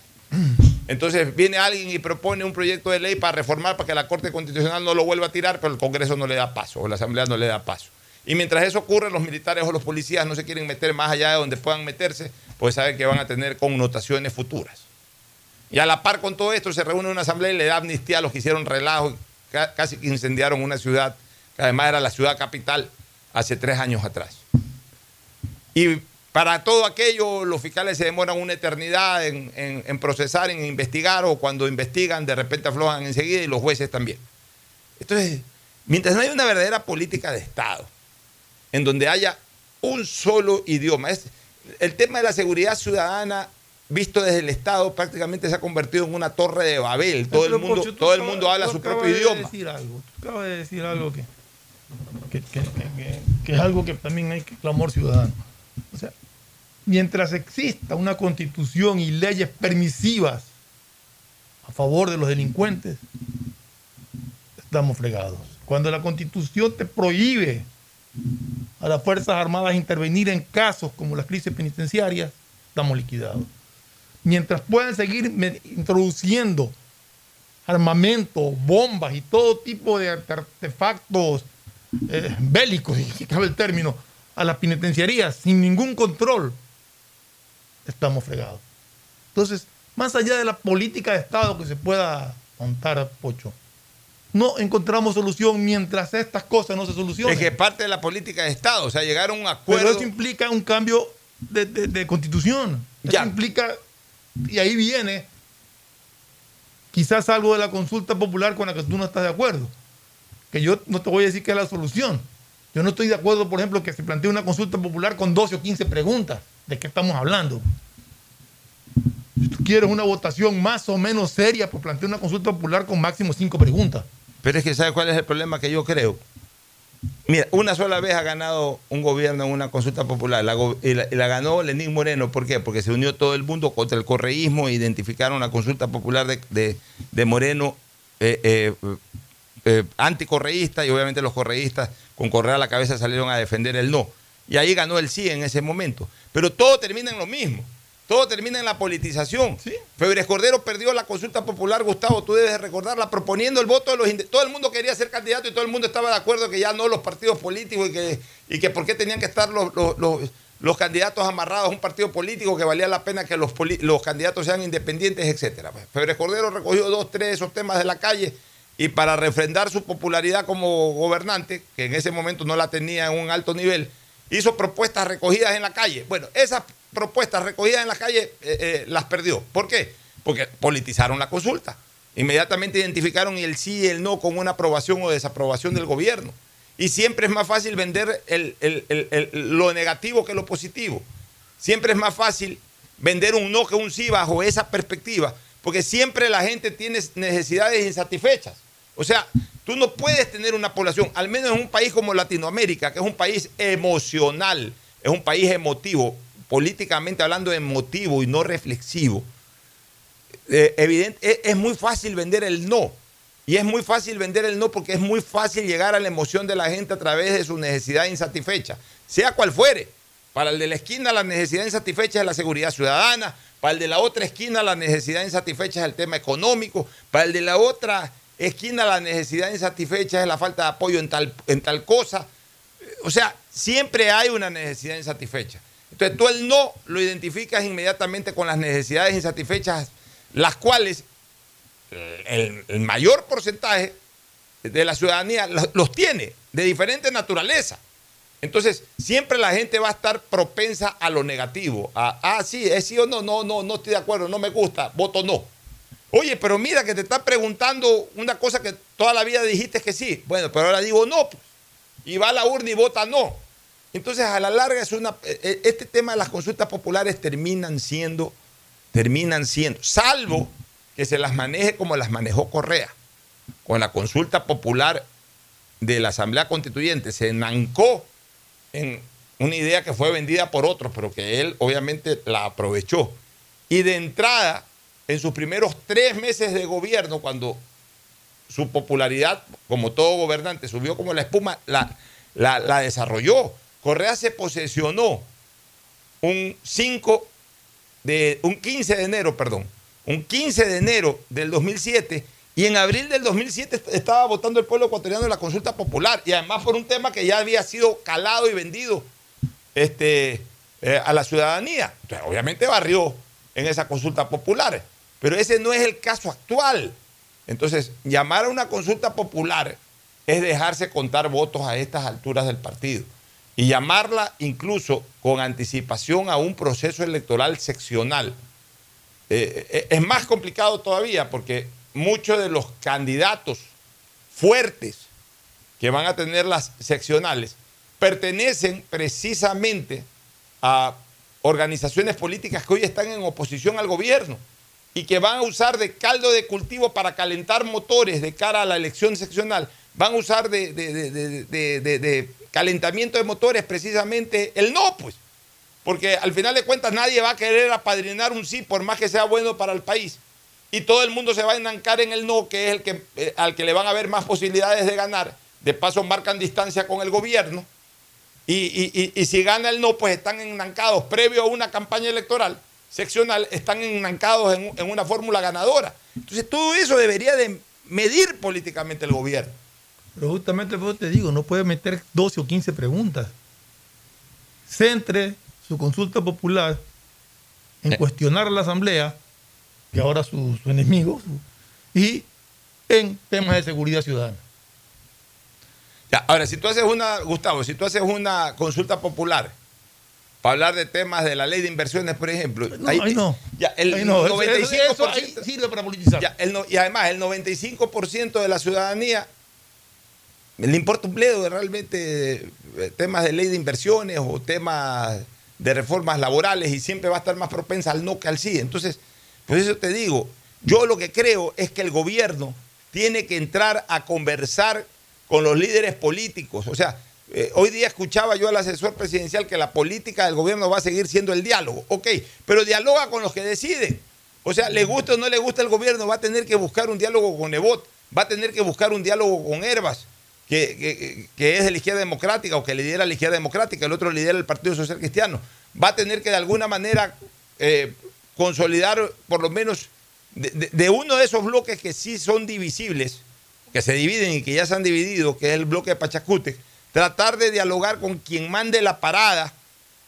Entonces viene alguien y propone un proyecto de ley para reformar para que la Corte Constitucional no lo vuelva a tirar, pero el Congreso no le da paso, o la Asamblea no le da paso. Y mientras eso ocurre, los militares o los policías no se quieren meter más allá de donde puedan meterse, pues saben que van a tener connotaciones futuras. Y a la par con todo esto se reúne una asamblea y le da amnistía a los que hicieron relajo, casi que incendiaron una ciudad, que además era la ciudad capital, hace tres años atrás. Y para todo aquello, los fiscales se demoran una eternidad en, en- en procesar, en investigar, o cuando investigan, de repente aflojan enseguida, y los jueces también. Entonces, mientras no haya una verdadera política de Estado, en donde haya un solo idioma, es, el tema de la seguridad ciudadana visto desde el Estado prácticamente se ha convertido en una torre de Babel. Todo el mundo, todo el mundo habla su propio de idioma. Decir algo, tú acabas de decir algo que, que, que- que- que- que es algo que también hay que clamor ciudadano. O sea, mientras exista una constitución y leyes permisivas a favor de los delincuentes, estamos fregados. Cuando la constitución te prohíbe a las Fuerzas Armadas intervenir en casos como las crisis penitenciarias, estamos liquidados. Mientras puedan seguir introduciendo armamento, bombas y todo tipo de arte- artefactos eh, bélicos, si cabe el término, a las penitenciarías sin ningún control, estamos fregados. Entonces, más allá de la política de Estado que se pueda montar, Pocho, no encontramos solución mientras estas cosas no se solucionen. Es que parte de la política de Estado, o sea, llegar a un Pero acuerdo. eso implica un cambio de, de- de constitución. Eso implica, y ahí viene quizás algo de la consulta popular con la que tú no estás de acuerdo. Que yo no te voy a decir que es la solución. Yo no estoy de acuerdo, por ejemplo, que se plantee una consulta popular con 12 o 15 preguntas. ¿De qué estamos hablando? Si tú quieres una votación más o menos seria, pues plantea una consulta popular con máximo 5 preguntas. Pero es que ¿sabes cuál es el problema que yo creo? Mira, una sola vez ha ganado un gobierno en una consulta popular la y, la, ganó Lenín Moreno. ¿Por qué? Porque se unió todo el mundo contra el correísmo e identificaron la consulta popular de Moreno eh, eh, eh, anticorreísta y obviamente los correístas con Correa a la cabeza salieron a defender el no. Y ahí ganó el sí en ese momento. Pero todo termina en lo mismo. Todo termina en la politización. Febres Cordero perdió la consulta popular, Gustavo, tú debes de recordarla, proponiendo el voto de los... Todo el mundo quería ser candidato y todo el mundo estaba de acuerdo que ya no los partidos políticos y que, y que por qué tenían que estar los, los- los- los candidatos amarrados a un partido político, que valía la pena que los, los candidatos sean independientes, etcétera. Febres Cordero recogió dos, tres de esos temas de la calle y para refrendar su popularidad como gobernante, que en ese momento no la tenía en un alto nivel, hizo propuestas recogidas en la calle. Bueno, esas propuestas recogidas en la calle eh, eh, las perdió. ¿Por qué? Porque politizaron la consulta. Inmediatamente identificaron el sí y el no con una aprobación o desaprobación del gobierno. Y siempre es más fácil vender lo negativo que lo positivo. Siempre es más fácil vender un no que un sí bajo esa perspectiva, porque siempre la gente tiene necesidades insatisfechas. O sea, tú no puedes tener una población, al menos en un país como Latinoamérica, que es un país emocional, es un país emotivo, políticamente hablando emotivo y no reflexivo. Eh, evidente, es, es muy fácil vender el no. Y es muy fácil vender el no porque es muy fácil llegar a la emoción de la gente a través de su necesidad insatisfecha, sea cual fuere. Para el de la esquina la necesidad insatisfecha es la seguridad ciudadana, para el de la otra esquina la necesidad insatisfecha es el tema económico, para el de la otra esquina la necesidad insatisfecha es la falta de apoyo en tal, en tal cosa. O sea, siempre hay una necesidad insatisfecha. Entonces tú el no lo identificas inmediatamente con las necesidades insatisfechas, las cuales el, el mayor porcentaje de la ciudadanía los, los tiene, de diferente naturaleza. Entonces, siempre la gente va a estar propensa a lo negativo. A, ah, sí, es sí o no, no, no, no estoy de acuerdo, no me gusta, voto no. Oye, pero mira que te está preguntando una cosa que toda la vida dijiste que sí. Bueno, pero ahora digo no. pues. Y va a la urna y vota no. Entonces, a la larga, es una, eh, este tema de las consultas populares terminan siendo, terminan siendo, salvo que se las maneje como las manejó Correa, con la consulta popular de la Asamblea Constituyente. Se enancó en una idea que fue vendida por otros, pero que él obviamente la aprovechó. Y de entrada, en sus primeros tres meses de gobierno, cuando su popularidad, como todo gobernante, subió como la espuma, la, desarrolló. Correa se posesionó un 5 de un 15 de enero, perdón, un 15 de enero del 2007 y en abril del 2007 estaba votando el pueblo ecuatoriano en la consulta popular y además por un tema que ya había sido calado y vendido este, eh, a la ciudadanía. Obviamente barrió en esa consulta popular, pero ese no es el caso actual. Entonces, llamar a una consulta popular es dejarse contar votos a estas alturas del partido y llamarla incluso con anticipación a un proceso electoral seccional. Eh, eh, es más complicado todavía porque muchos de los candidatos fuertes que van a tener las seccionales pertenecen precisamente a organizaciones políticas que hoy están en oposición al gobierno y que van a usar de caldo de cultivo para calentar motores de cara a la elección seccional, van a usar de, de- de- de- calentamiento de motores precisamente el no, pues. Porque al final de cuentas nadie va a querer apadrinar un sí por más que sea bueno para el país. Y todo el mundo se va a enancar en el no, que es el que, eh, al que le van a haber más posibilidades de ganar. De paso marcan distancia con el gobierno. Y, y- y- y si gana el no, pues están enancados, previo a una campaña electoral seccional, están enancados en, en una fórmula ganadora. Entonces todo eso debería de medir políticamente el gobierno. Pero justamente por eso te digo, no puede meter 12 o 15 preguntas. Centre su consulta popular en cuestionar a la Asamblea, que ahora su, su enemigo, su- y en temas de seguridad ciudadana. Ya, ahora, si tú haces una, Gustavo, si tú haces una consulta popular para hablar de temas de la ley de inversiones, por ejemplo, ahí no. Ya, el Ahí no, eso- 95%, eso ahí sirve para politizar. Ya, el no- y además, el 95% de la ciudadanía le importa un bledo de realmente eh, temas de ley de inversiones o temas de reformas laborales y siempre va a estar más propensa al no que al sí. Entonces, por eso te digo, yo lo que creo es que el gobierno tiene que entrar a conversar con los líderes políticos. O sea, eh, hoy día escuchaba yo al asesor presidencial que la política del gobierno va a seguir siendo el diálogo. Ok, pero dialoga con los que deciden. O sea, le gusta o no le gusta el gobierno, va a tener que buscar un diálogo con Nebot, va a tener que buscar un diálogo con Herbas, que, que- es de la izquierda democrática o que lidera la izquierda democrática, el otro lidera el Partido Social Cristiano. Va a tener que de alguna manera eh, consolidar por lo menos de, de- de uno de esos bloques que sí son divisibles, que se dividen y que ya se han dividido, que es el bloque de Pachacute, tratar de dialogar con quien mande la parada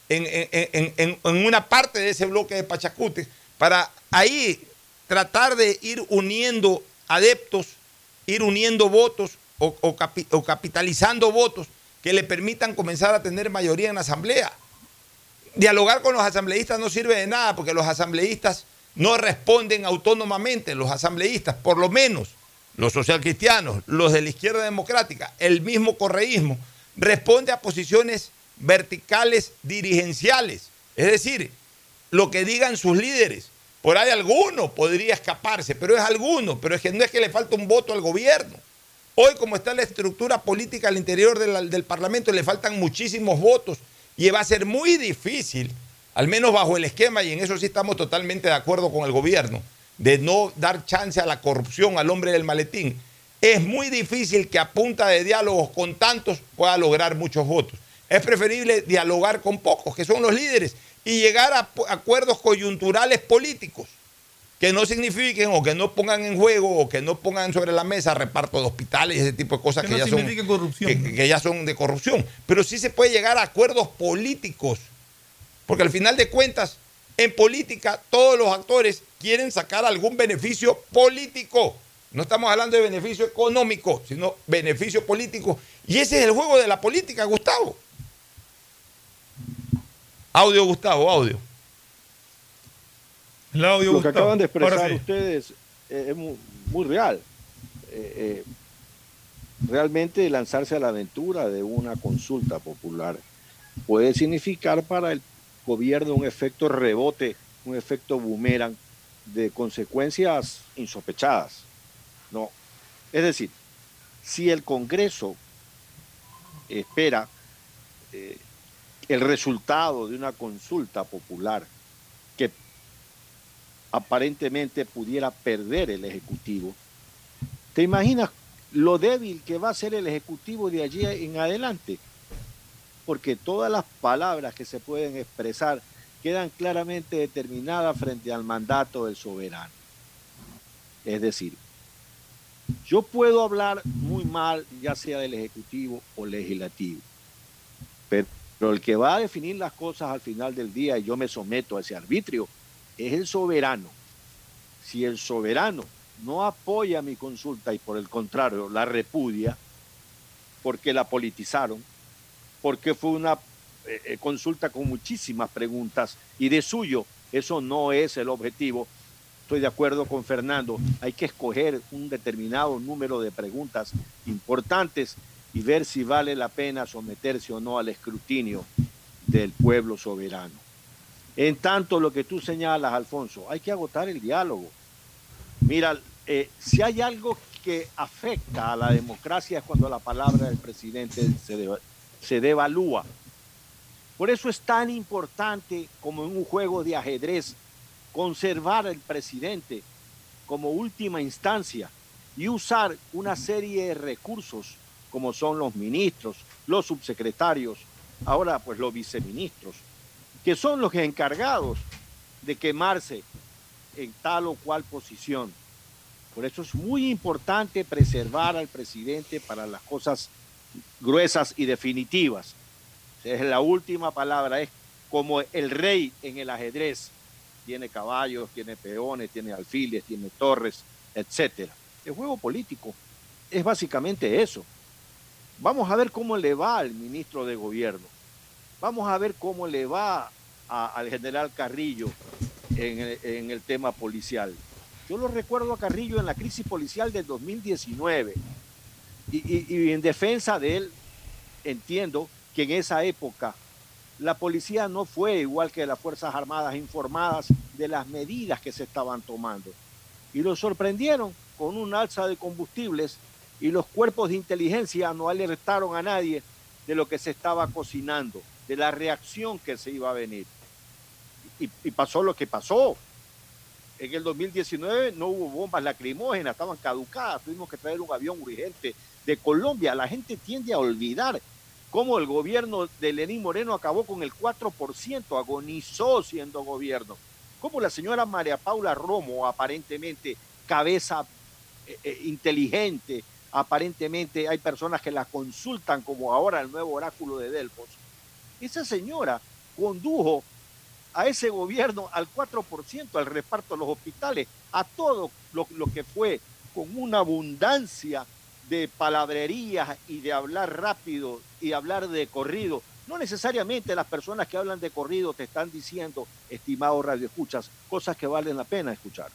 en, en- en- en- una parte de ese bloque de Pachacute, para ahí tratar de ir uniendo adeptos, ir uniendo votos o, o capi- o capitalizando votos que le permitan comenzar a tener mayoría en la asamblea. Dialogar con los asambleístas no sirve de nada porque los asambleístas no responden autónomamente, los asambleístas, por lo menos los socialcristianos, los de la izquierda democrática, el mismo correísmo, responde a posiciones verticales dirigenciales. Es decir, lo que digan sus líderes. Por ahí alguno podría escaparse, pero es alguno, pero es que no es que le falta un voto al gobierno. Hoy, como está la estructura política al interior del, del Parlamento, le faltan muchísimos votos y va a ser muy difícil, al menos bajo el esquema, y en eso sí estamos totalmente de acuerdo con el gobierno, de no dar chance a la corrupción, al hombre del maletín. Es muy difícil que a punta de diálogos con tantos pueda lograr muchos votos. Es preferible dialogar con pocos, que son los líderes, y llegar a acuerdos coyunturales políticos que no signifiquen o que no pongan en juego o que no pongan sobre la mesa reparto de hospitales y ese tipo de cosas que, ya, son, que ya son de corrupción. Pero sí se puede llegar a acuerdos políticos, porque al final de cuentas, en política todos los actores quieren sacar algún beneficio político. No estamos hablando de beneficio económico, sino beneficio político. Y ese es el juego de la política, Gustavo. Audio, Gustavo, audio. Lo que acaban de expresar ustedes eh, es muy, real. Eh, eh, realmente lanzarse a la aventura de una consulta popular puede significar para el gobierno un efecto rebote, un efecto boomerang de consecuencias insospechadas. No. Es decir, si el Congreso espera el resultado de una consulta popular que aparentemente pudiera perder el Ejecutivo, ¿te imaginas lo débil que va a ser el Ejecutivo de allí en adelante? Porque todas las palabras que se pueden expresar quedan claramente determinadas frente al mandato del soberano. Es decir, yo puedo hablar muy mal, ya sea del Ejecutivo o Legislativo, pero el que va a definir las cosas al final del día, y yo me someto a ese arbitrio, es el soberano. Si el soberano no apoya mi consulta y por el contrario la repudia, porque la politizaron, porque fue una eh, eh, consulta con muchísimas preguntas y de suyo eso no es el objetivo. Estoy de acuerdo con Fernando, hay que escoger un determinado número de preguntas importantes y ver si vale la pena someterse o no al escrutinio del pueblo soberano. En tanto, lo que tú señalas, Alfonso, hay que agotar el diálogo. Mira, eh, si hay algo que afecta a la democracia es cuando la palabra del presidente se, se devalúa. Por eso es tan importante como en un juego de ajedrez conservar al presidente como última instancia y usar una serie de recursos como son los ministros, los subsecretarios, ahora pues los viceministros, que son los encargados de quemarse en tal o cual posición. Por eso es muy importante preservar al presidente para las cosas gruesas y definitivas. Es la última palabra, es como el rey en el ajedrez. Tiene caballos, tiene peones, tiene alfiles, tiene torres, etc. El juego político es básicamente eso. Vamos a ver cómo le va al ministro de Gobierno. Vamos a ver cómo le va al general Carrillo en el, tema policial. Yo lo recuerdo a Carrillo en la crisis policial del 2019 y, en defensa de él entiendo que en esa época la policía no fue igual que las Fuerzas Armadas informadas de las medidas que se estaban tomando. Y lo sorprendieron con un alza de combustibles y los cuerpos de inteligencia no alertaron a nadie de lo que se estaba cocinando, de la reacción que se iba a venir. Y, pasó lo que pasó. En el 2019 no hubo bombas lacrimógenas, estaban caducadas, tuvimos que traer un avión urgente de Colombia. La gente tiende a olvidar cómo el gobierno de Lenín Moreno acabó con el 4%, agonizó siendo gobierno. Cómo la señora María Paula Romo, aparentemente cabeza eh, eh, inteligente, aparentemente hay personas que la consultan como ahora el nuevo oráculo de Delfos. Esa señora condujo a ese gobierno al 4%, al reparto de los hospitales, a todo lo, que fue con una abundancia de palabrerías y de hablar rápido y hablar de corrido. No necesariamente las personas que hablan de corrido te están diciendo, estimado radio escuchas, cosas que valen la pena escuchar.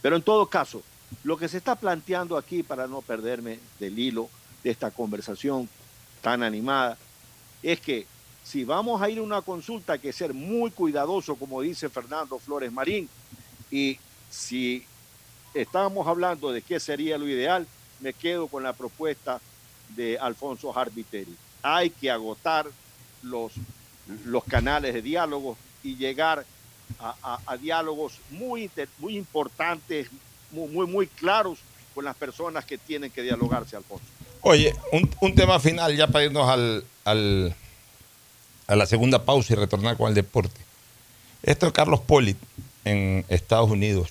Pero en todo caso, Lo que se está planteando aquí, para no perderme del hilo de esta conversación tan animada, es que si vamos a ir a una consulta hay que ser muy cuidadoso, como dice Fernando Flores Marín, y si estamos hablando de qué sería lo ideal, me quedo con la propuesta de Alfonso Harbiteri. Hay que agotar los, los canales de diálogo y llegar a, a- diálogos muy, muy importantes, muy, muy, muy claros con las personas que tienen que dialogarse, Alfonso. Oye, un, un tema final ya para irnos al, al- a la segunda pausa y retornar con el deporte. Esto de Carlos Polit en Estados Unidos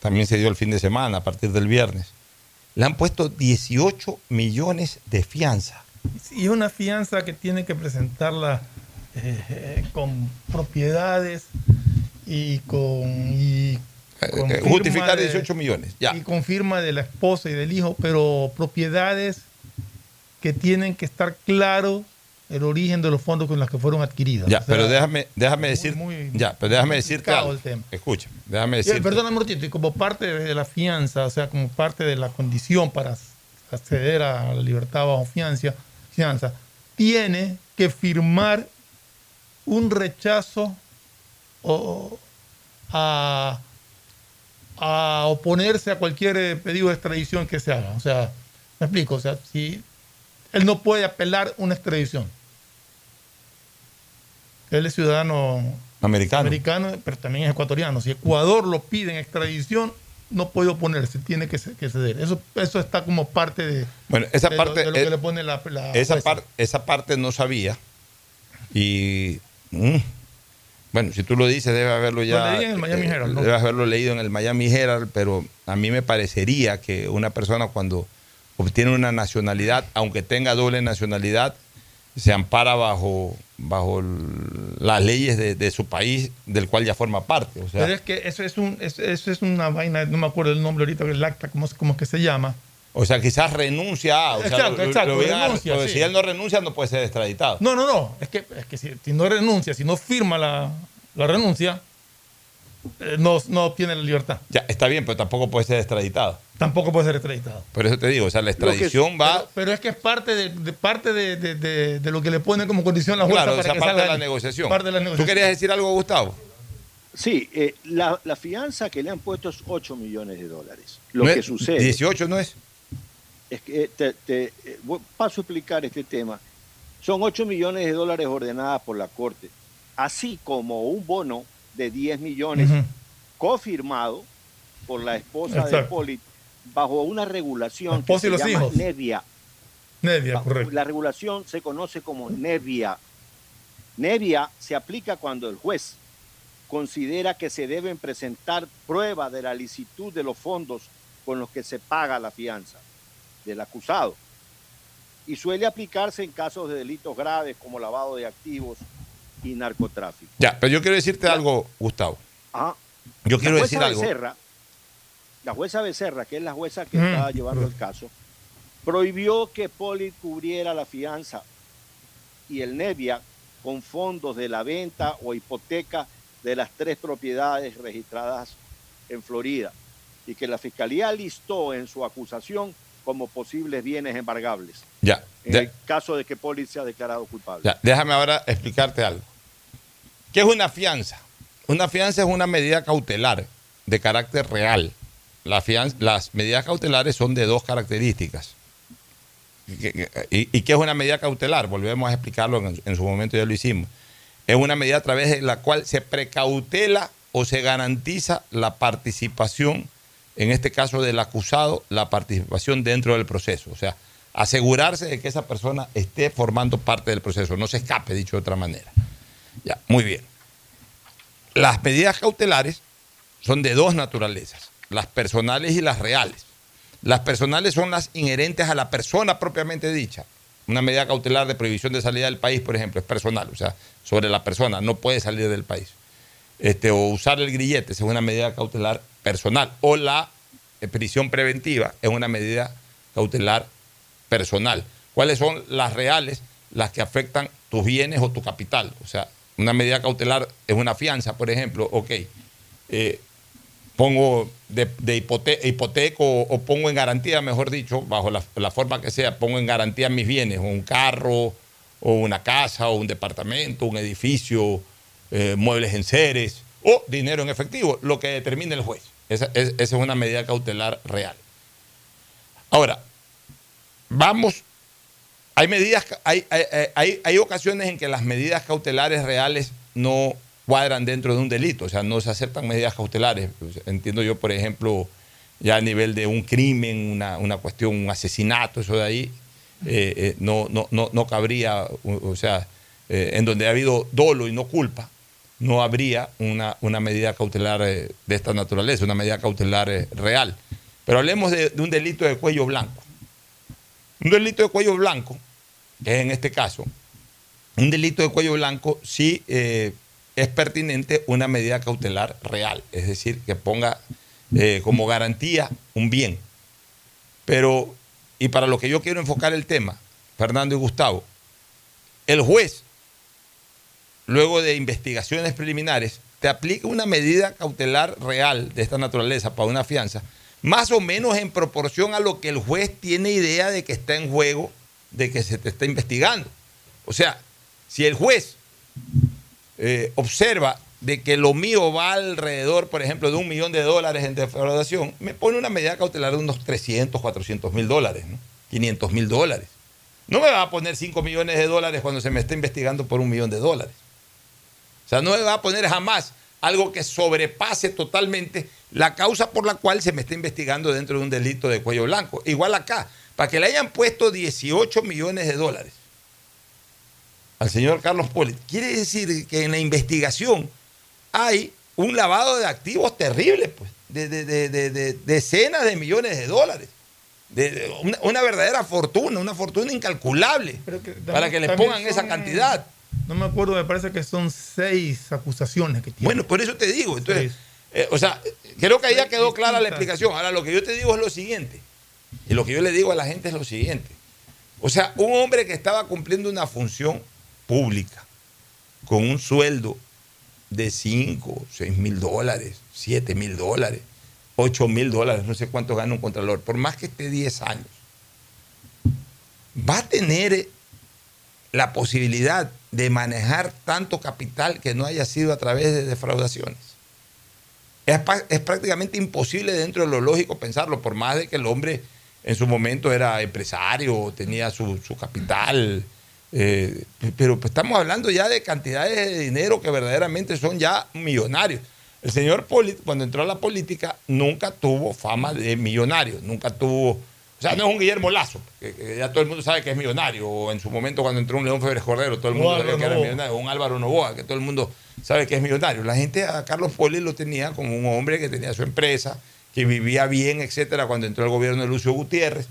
también se dio el fin de semana, a partir del viernes. Le han puesto 18 millones de fianza. Y una fianza que tiene que presentarla eh, eh, con propiedades y con. Y con Eh, firma justificar de- 18 millones, ya. Y con firma de la esposa y del hijo, pero propiedades que tienen que estar claro el origen de los fondos con los que fueron adquiridas. Ya, O sea, pero déjame, déjame decir, ya, pero déjame tema. Escucha, déjame Eh, decir. Perdóname un y como parte de la fianza, o sea, como parte de la condición para acceder a la libertad bajo fianza, fianza tiene que firmar un rechazo o- a, a oponerse a cualquier eh, pedido de extradición que se haga. O sea, me explico, o sea, si él no puede apelar una extradición. Él es ciudadano Americano. americano, pero también es ecuatoriano. Si Ecuador lo pide en extradición, no puede oponerse, tiene que, ce- que ceder. Eso, eso está como parte de, Bueno, esa de lo- parte de lo que le pone la, la esa, par- esa parte no sabía. Y mm, bueno, si tú lo dices, debe haberlo ya. Lo leí en el Miami eh, Herald, ¿no? Debe haberlo leído en el Miami Herald, pero a mí me parecería que una persona cuando obtiene una nacionalidad, aunque tenga doble nacionalidad, se ampara bajo, bajo las leyes de, de su país del cual ya forma parte. O sea, Pero es que eso es, un, es- eso es una vaina, no me acuerdo el nombre ahorita, el acta, ¿cómo, cómo es que se llama? o sea, quizás renuncia a. O sea, Exacto, lo- lo- exacto, lo a- renuncia, porque sí. Si él no renuncia, no puede ser extraditado. No, no, no. Es que, es que si, si no renuncia, si no firma la, la renuncia, no, no obtiene la libertad. Ya, está bien, pero tampoco puede ser extraditado. Tampoco puede ser extraditado. Por eso te digo, o sea, la extradición va. Pero, pero es que es parte de, de- parte de, de- de- de lo que le pone como condición la jueza Claro, para esa que parte salga de la negociación. Parte de la ¿Tú querías decir algo, Gustavo? Sí, eh, la, la fianza que le han puesto es 8 millones de dólares. Lo ¿No que es- sucede 18 no es. es que eh, te, te- eh, voy- paso a explicar este tema. Son 8 millones de dólares ordenadas por la Corte, así como un bono de 10 millones Ujú. cofirmado por la esposa de. Poli bajo una regulación que se llama hijos. Nevia. Correcto. La regulación se conoce como Nevia. Nevia se aplica cuando el juez considera que se deben presentar pruebas de la licitud de los fondos con los que se paga la fianza del acusado. Y suele aplicarse en casos de delitos graves como lavado de activos y narcotráfico. Ya, pero yo quiero decirte algo, Gustavo. Ajá. Yo quiero la decir jueza algo. Becerra, la jueza Becerra, que es la jueza que Mm. estaba llevando el caso, prohibió que Poli cubriera la fianza y el Nevia con fondos de la venta o hipoteca de las tres propiedades registradas en Florida y que la fiscalía listó en su acusación como posibles bienes embargables Ya, en de- el caso de que Poli sea declarado culpable. ya, déjame ahora explicarte algo. ¿Qué es una fianza? Una fianza es una medida cautelar de carácter real. La fianza- las medidas cautelares son de dos características. ¿Y, y- y qué es una medida cautelar? Volvemos a explicarlo, en, en su momento ya lo hicimos. Es una medida a través de la cual se precautela o se garantiza la participación, en este caso del acusado, la participación dentro del proceso. O sea, asegurarse de que esa persona esté formando parte del proceso, no se escape, dicho de otra manera. Ya, muy bien. Las medidas cautelares son de dos naturalezas, las personales y las reales. Las personales son las inherentes a la persona propiamente dicha. Una medida cautelar de prohibición de salida del país, por ejemplo, es personal, o sea, sobre la persona, no puede salir del país. Este, o usar el grillete es una medida cautelar personal. O la eh, prisión preventiva es una medida cautelar personal. ¿Cuáles son las reales? Las que afectan tus bienes o tu capital. O sea, una medida cautelar es una fianza, por ejemplo, ok. eh, pongo de, de hipote- hipoteco o pongo en garantía, mejor dicho, bajo la, la forma que sea, pongo en garantía mis bienes, un carro, o una casa, o un departamento, un edificio, eh, muebles en seres, o dinero en efectivo, lo que determine el juez. Esa, es- una medida cautelar real. Ahora, vamos, hay medidas, hay, hay, hay- ocasiones en que las medidas cautelares reales no cuadran dentro de un delito, o sea, no se aceptan medidas cautelares. Entiendo yo, por ejemplo, ya a nivel de un crimen, una, una cuestión, un asesinato, eso de ahí, eh, eh, no, no, no, no cabría, o, sea, en donde ha habido dolo y no culpa, no habría una, una medida cautelar eh, de esta naturaleza, una medida cautelar eh, real. Pero hablemos de, un delito de cuello blanco. Un delito de cuello blanco, que es en este caso, un delito de cuello blanco sí eh, es pertinente una medida cautelar real, es decir, que ponga como garantía un bien. Pero, y para lo que yo quiero enfocar el tema, Fernando y Gustavo, el juez, luego de investigaciones preliminares, te aplica una medida cautelar real de esta naturaleza para una fianza, más o menos en proporción a lo que el juez tiene idea de que está en juego, de que se te está investigando. O sea, si el juez eh, observa de que lo mío va alrededor, por ejemplo, de un millón de dólares en defraudación, me pone una medida cautelar de unos 300, 400 mil dólares, ¿no? 500 mil dólares. No me va a poner 5 millones de dólares cuando se me está investigando por un millón de dólares. O sea, no me va a poner jamás algo que sobrepase totalmente la causa por la cual se me está investigando dentro de un delito de cuello blanco. Igual acá, para que le hayan puesto 18 millones de dólares al señor Carlos Poli, quiere decir que en la investigación hay un lavado de activos terrible, pues, de, de- de- de- de decenas de millones de dólares. De, una, una verdadera fortuna, una fortuna incalculable para que le también pongan esa son- cantidad. No me acuerdo, me parece que son seis acusaciones que tiene. Bueno, por eso te digo. Entonces, eh, o sea, creo que ahí ya quedó clara la explicación. Ahora, lo que yo te digo es lo siguiente. Y lo que yo le digo a la gente es lo siguiente. O sea, un hombre que estaba cumpliendo una función pública con un sueldo de 5, 6 mil dólares, 7 mil dólares, 8 mil dólares, no sé cuánto gana un contralor, por más que esté 10 años, va a tener eh, la posibilidad de manejar tanto capital que no haya sido a través de defraudaciones. Es, prácticamente imposible dentro de lo lógico pensarlo, por más de que el hombre en su momento era empresario, tenía su, capital, eh, pero pues estamos hablando ya de cantidades de dinero que verdaderamente son ya millonarios. El señor Poli, cuando entró a la política, nunca tuvo fama de millonario, nunca tuvo, sea, no es un Guillermo Lazo, que, que ya todo el mundo sabe que es millonario, o en su momento cuando entró un León Febres Cordero, todo el mundo Álvaro sabía que era Novoa. millonario, o un Álvaro Novoa, que todo el mundo sabe que es millonario. La gente a Carlos Poli lo tenía como un hombre que tenía su empresa, que vivía bien, etcétera, cuando entró el gobierno de Lucio Gutiérrez,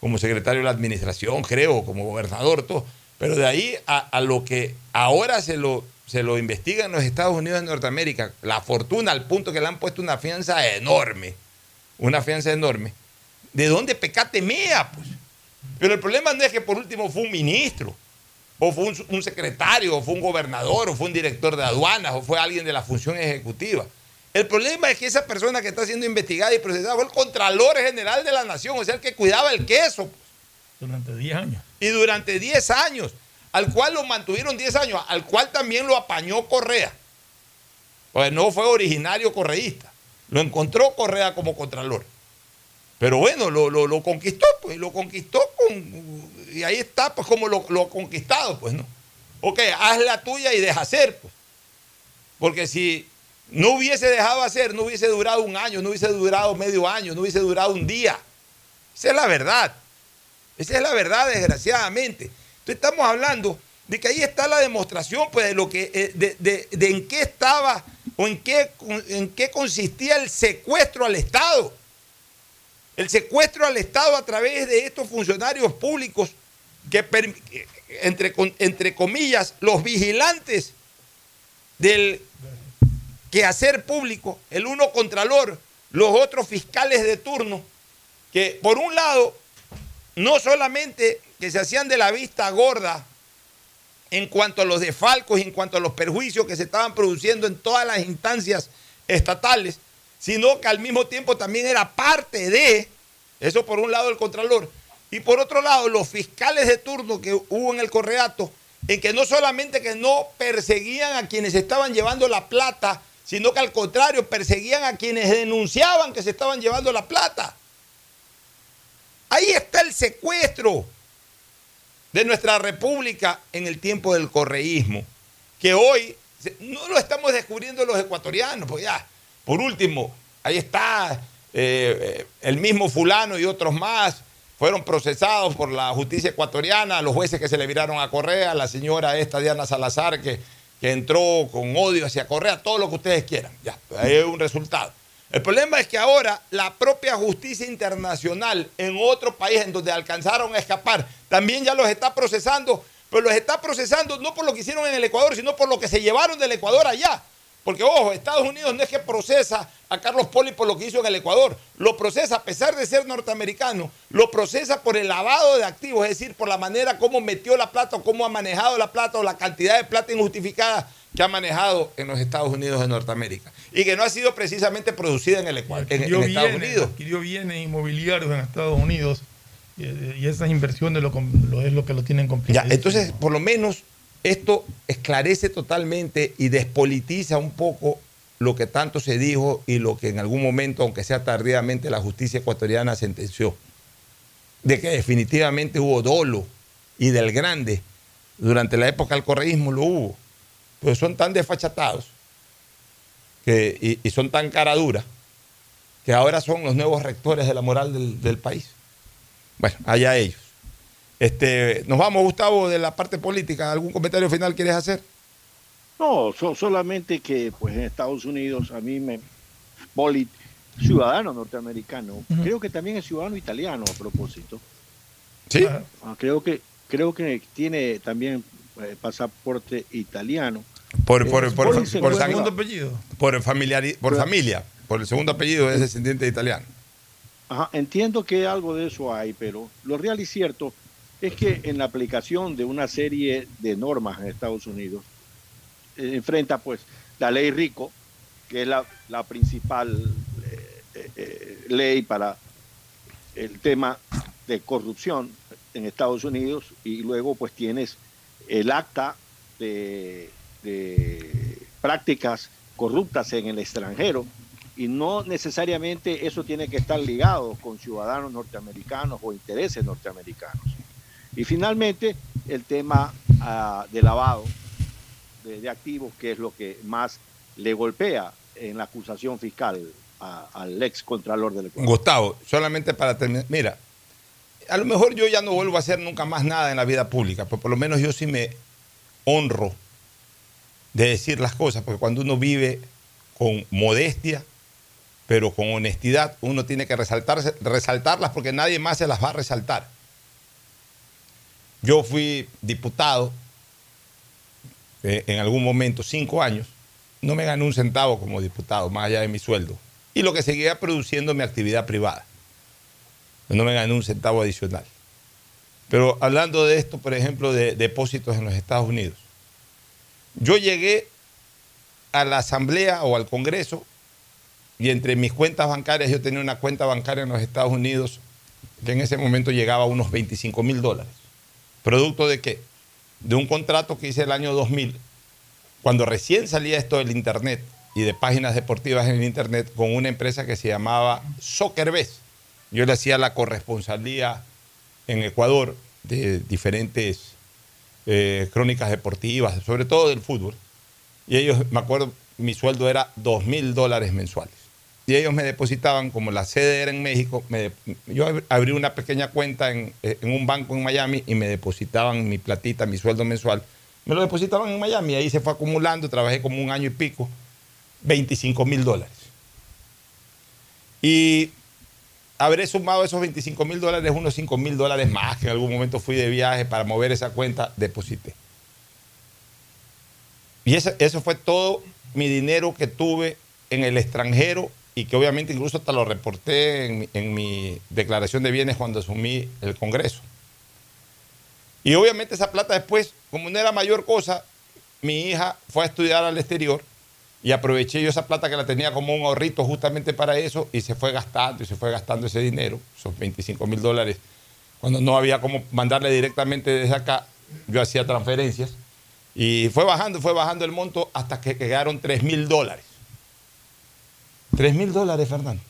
como secretario de la administración, creo, como gobernador, todo. Pero de ahí a, a lo que ahora se lo, se lo investiga en los Estados Unidos de Norteamérica, la fortuna al punto que le han puesto una fianza enorme, una fianza enorme. ¿De dónde pecate mea? Pues? Pero el problema no es que por último fue un ministro, o fue un, un secretario, o fue un gobernador, o fue un director de aduanas, o fue alguien de la función ejecutiva. El problema es que esa persona que está siendo investigada y procesada fue el Contralor General de la Nación, o sea, el que cuidaba el queso. pues. Durante 10 años. Y durante 10 años, al cual lo mantuvieron 10 años, al cual también lo apañó Correa. Pues no fue originario correísta. Lo encontró Correa como Contralor. Pero bueno, lo, lo- conquistó, pues, lo conquistó con. Y ahí está, pues, como lo, lo conquistado, pues, ¿no? Ok, haz la tuya y deja hacer, pues. Porque si no hubiese dejado hacer, no hubiese durado un año, no hubiese durado medio año, no hubiese durado un día. Esa es la verdad. Esa es la verdad, desgraciadamente. Entonces estamos hablando de que ahí está la demostración pues, de lo que, eh, de, de- de en qué estaba o en qué, en qué consistía el secuestro al Estado. El secuestro al Estado a través de estos funcionarios públicos que, entre, entre comillas, los vigilantes del quehacer público, el uno contralor, los otros fiscales de turno, que por un lado, no solamente que se hacían de la vista gorda en cuanto a los desfalcos y en cuanto a los perjuicios que se estaban produciendo en todas las instancias estatales, sino que al mismo tiempo también era parte de, eso por un lado el Contralor, y por otro lado los fiscales de turno que hubo en el Correato, en que no solamente que no perseguían a quienes estaban llevando la plata, sino que al contrario perseguían a quienes denunciaban que se estaban llevando la plata. Ahí está el secuestro de nuestra república en el tiempo del correísmo, que hoy no lo estamos descubriendo los ecuatorianos, pues ya, por último, ahí está eh, el mismo fulano y otros más, fueron procesados por la justicia ecuatoriana, los jueces que se le viraron a Correa, la señora esta Diana Salazar que, que entró con odio hacia Correa, todo lo que ustedes quieran, ya, ahí hay un resultado. El problema es que ahora la propia justicia internacional en otro país en donde alcanzaron a escapar también ya los está procesando, pero los está procesando no por lo que hicieron en el Ecuador, sino por lo que se llevaron del Ecuador allá. Porque, ojo, Estados Unidos no es que procesa a Carlos Poli por lo que hizo en el Ecuador, lo procesa, a pesar de ser norteamericano, lo procesa por el lavado de activos, es decir, por la manera como metió la plata o cómo ha manejado la plata o la cantidad de plata injustificada que ha manejado en los Estados Unidos de Norteamérica y que no ha sido precisamente producida en el Ecuador, en, Estados Unidos. Adquirió bienes inmobiliarios en Estados Unidos y, esas inversiones lo, es lo que lo tienen complicado. Ya, entonces, por lo menos esto esclarece totalmente y despolitiza un poco lo que tanto se dijo y lo que en algún momento, aunque sea tardíamente, la justicia ecuatoriana sentenció. De que definitivamente hubo dolo y del grande. Durante la época del correísmo lo hubo. Pero son tan desfachatados que, y, son tan caraduras que ahora son los nuevos rectores de la moral del, del país. Bueno, allá ellos. Este, nos vamos, Gustavo, de la parte política. ¿Algún comentario final quieres hacer? No, solamente que pues en Estados Unidos a mí me ciudadano norteamericano, creo que también es ciudadano italiano a propósito. Sí. Ah, creo que creo que tiene también eh, pasaporte italiano. Por, por, por, por, segundo apellido. Por, familiar, por familia, por el segundo apellido es descendiente italiano. Ajá, entiendo que algo de eso hay, pero lo real y cierto es que en la aplicación de una serie de normas en Estados Unidos, eh, enfrenta pues la ley RICO, que es la, principal eh, eh, ley para el tema de corrupción en Estados Unidos, y luego pues tienes el acta de, de prácticas corruptas en el extranjero, y no necesariamente eso tiene que estar ligado con ciudadanos norteamericanos o intereses norteamericanos. Y finalmente, el tema ah, de lavado de, activos, que es lo que más le golpea en la acusación fiscal al ex contralor del Ecuador. Gustavo, solamente para terminar, mira, a lo mejor yo ya no vuelvo a hacer nunca más nada en la vida pública, pero por lo menos yo sí me honro de decir las cosas, porque cuando uno vive con modestia, pero con honestidad, uno tiene que resaltarse, resaltarlas porque nadie más se las va a resaltar. Yo fui diputado eh, en algún momento, cinco años, no me gané un centavo como diputado, más allá de mi sueldo. Y lo que seguía produciendo mi actividad privada. No me gané un centavo adicional. Pero hablando de esto, por ejemplo, de depósitos en los Estados Unidos. Yo llegué a la Asamblea o al Congreso y entre mis cuentas bancarias yo tenía una cuenta bancaria en los Estados Unidos que en ese momento llegaba a unos 25 mil dólares. ¿Producto de qué? De un contrato que hice el año 2000, cuando recién salía esto del Internet y de páginas deportivas en el Internet con una empresa que se llamaba Soccerbest. Yo le hacía la corresponsalía en Ecuador de diferentes eh, crónicas deportivas, sobre todo del fútbol. Y ellos, me acuerdo, mi sueldo era 2 mil dólares mensuales y ellos me depositaban, como la sede era en México, yo abrí una pequeña cuenta en, un banco en Miami y me depositaban mi platita, mi sueldo mensual. Me lo depositaban en Miami, ahí se fue acumulando, trabajé como un año y pico, 25 mil dólares. Y habré sumado esos 25 mil dólares, unos 5 mil dólares más, que en algún momento fui de viaje para mover esa cuenta, deposité. Y eso, eso fue todo mi dinero que tuve en el extranjero y que obviamente incluso hasta lo reporté en mi, declaración de bienes cuando asumí el Congreso. Y obviamente esa plata después, como no era mayor cosa, mi hija fue a estudiar al exterior Y aproveché yo esa plata que la tenía como un ahorrito justamente para eso y se fue gastando y se fue gastando ese dinero, esos 25 mil dólares. Cuando no había como mandarle directamente desde acá, yo hacía transferencias y fue bajando, fue bajando el monto hasta que quedaron 3 mil dólares. 3 mil dólares, Fernando.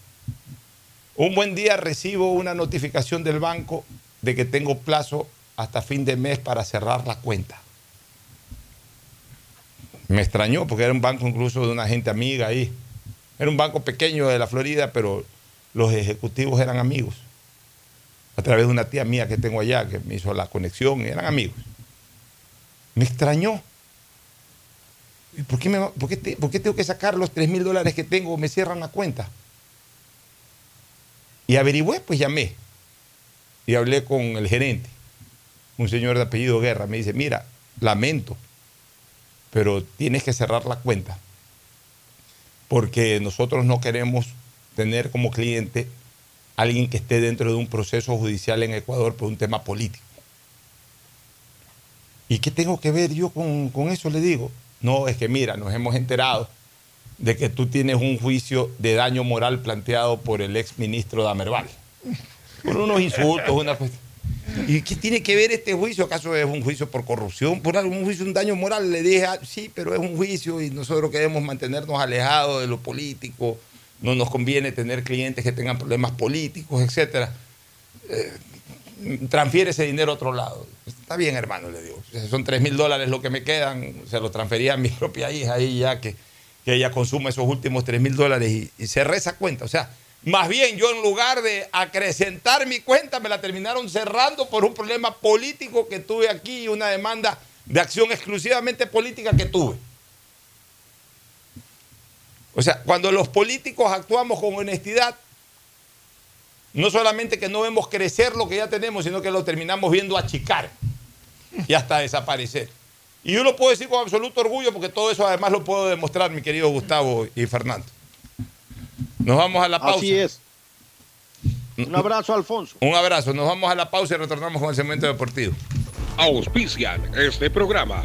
Un buen día recibo una notificación del banco de que tengo plazo hasta fin de mes para cerrar la cuenta. Me extrañó porque era un banco incluso de una gente amiga ahí. Era un banco pequeño de la Florida, pero los ejecutivos eran amigos. A través de una tía mía que tengo allá, que me hizo la conexión, eran amigos. Me extrañó. ¿Por qué, me, por qué, por qué tengo que sacar los 3 mil dólares que tengo? Me cierran la cuenta. Y averigüé, pues llamé. Y hablé con el gerente, un señor de apellido Guerra. Me dice, mira, lamento pero tienes que cerrar la cuenta porque nosotros no queremos tener como cliente alguien que esté dentro de un proceso judicial en Ecuador por un tema político. ¿Y qué tengo que ver yo con, eso? Le digo, no, es que mira, nos hemos enterado de que tú tienes un juicio de daño moral planteado por el ex ministro Damerval. Por unos insultos, una cuestión. ¿Y qué tiene que ver este juicio? ¿Acaso es un juicio por corrupción? ¿Por algún juicio, un daño moral? Le dije, ah, sí, pero es un juicio y nosotros queremos mantenernos alejados de lo político. No nos conviene tener clientes que tengan problemas políticos, etc. Eh, transfiere ese dinero a otro lado. Está bien, hermano, le digo. Son 3 mil dólares lo que me quedan. Se lo transfería a mi propia hija ahí ya que, que ella consume esos últimos 3 mil dólares y, y cerré esa cuenta. O sea, más bien yo en lugar de acrecentar mi cuenta, me la terminaron cerrando por un problema político que tuve aquí y una demanda de acción exclusivamente política que tuve. O sea, cuando los políticos actuamos con honestidad, no solamente que no vemos crecer lo que ya tenemos, sino que lo terminamos viendo achicar y hasta desaparecer. Y yo lo puedo decir con absoluto orgullo porque todo eso además lo puedo demostrar, mi querido Gustavo y Fernando. Nos vamos a la pausa. Así es. Un abrazo, Alfonso. Un abrazo. Nos vamos a la pausa y retornamos con el segmento deportivo. Auspician este programa.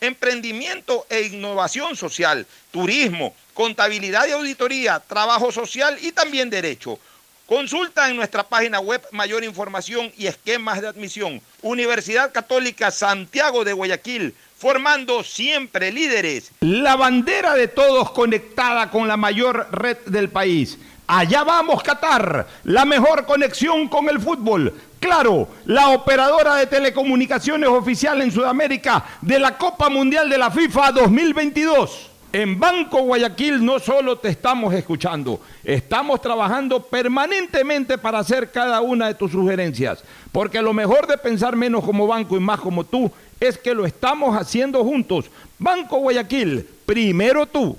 emprendimiento e innovación social, turismo, contabilidad y auditoría, trabajo social y también derecho. Consulta en nuestra página web mayor información y esquemas de admisión. Universidad Católica Santiago de Guayaquil formando siempre líderes. La bandera de todos conectada con la mayor red del país. Allá vamos, Qatar, la mejor conexión con el fútbol. Claro, la operadora de telecomunicaciones oficial en Sudamérica de la Copa Mundial de la FIFA 2022. En Banco Guayaquil no solo te estamos escuchando, estamos trabajando permanentemente para hacer cada una de tus sugerencias, porque lo mejor de pensar menos como banco y más como tú es que lo estamos haciendo juntos. Banco Guayaquil, primero tú.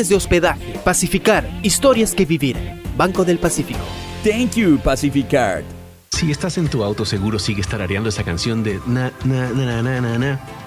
de hospedaje. Pacificar, historias que vivir. Banco del Pacífico. Thank you, Pacificard. Si estás en tu auto, seguro sigue tarareando esa canción de na na na na na na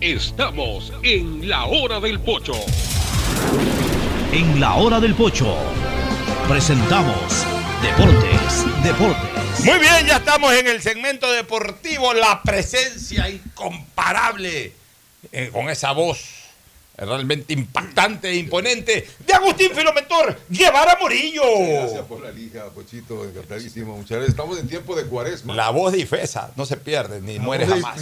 Estamos en la hora del pocho. En la hora del pocho presentamos Deportes, Deportes. Muy bien, ya estamos en el segmento deportivo. La presencia incomparable eh, con esa voz realmente impactante e imponente de Agustín Filomentor Guevara Morillo. Gracias por la liga, Pochito, encantadísimo. Muchas gracias. Estamos en tiempo de cuaresma. La voz de Ifesa no se pierde ni La muere jamás.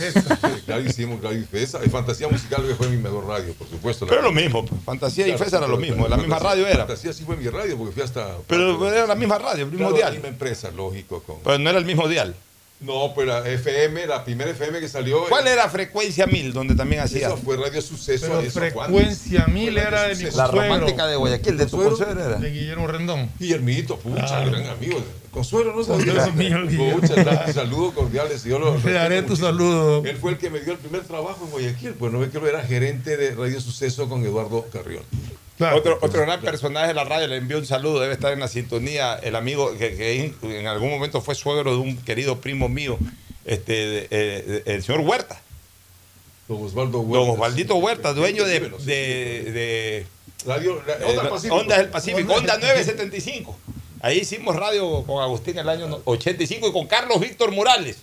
Clarísimo, claro, Ifesa. Y Fantasía Musical que fue mi mejor radio, por supuesto. Pero lo mismo, Fantasía y Ifesa era lo mismo, la misma radio era. Fantasía sí fue mi radio porque fui hasta... Pero era la misma radio, el mismo Claro, dial. La misma empresa, lógico. Con... Pero no era el mismo dial. No, pero la FM, la primera FM que salió... ¿Cuál era Frecuencia 1000, donde también hacía? Eso fue Radio Suceso. Pero eso, frecuencia mil era de. La romántica de Guayaquil, de tu Consuelo. era. De Guillermo Rendón. Guillermito, pucha, Claro. gran amigo. Consuelo, ¿no sabía? Pucha, saludos cordiales. Yo lo Le daré tu saludo. Él fue el que me dio el primer trabajo en Guayaquil. Pues no ve que lo era gerente de Radio Suceso con Eduardo Carrión. Otro, otro gran personaje de la radio, le envío un saludo, debe estar en la sintonía, el amigo que, que en algún momento fue suegro de un querido primo mío, este, de- eh, de- el señor Huerta. Don Osvaldo Huerta. Don Osvaldito Huerta, dueño de, de- de- Radio, la- Onda del Pacífico. Ondas del Pacífico, Onda Onda del 975. Ahí hicimos radio con Agustín en el año 85 y con Carlos Víctor Morales.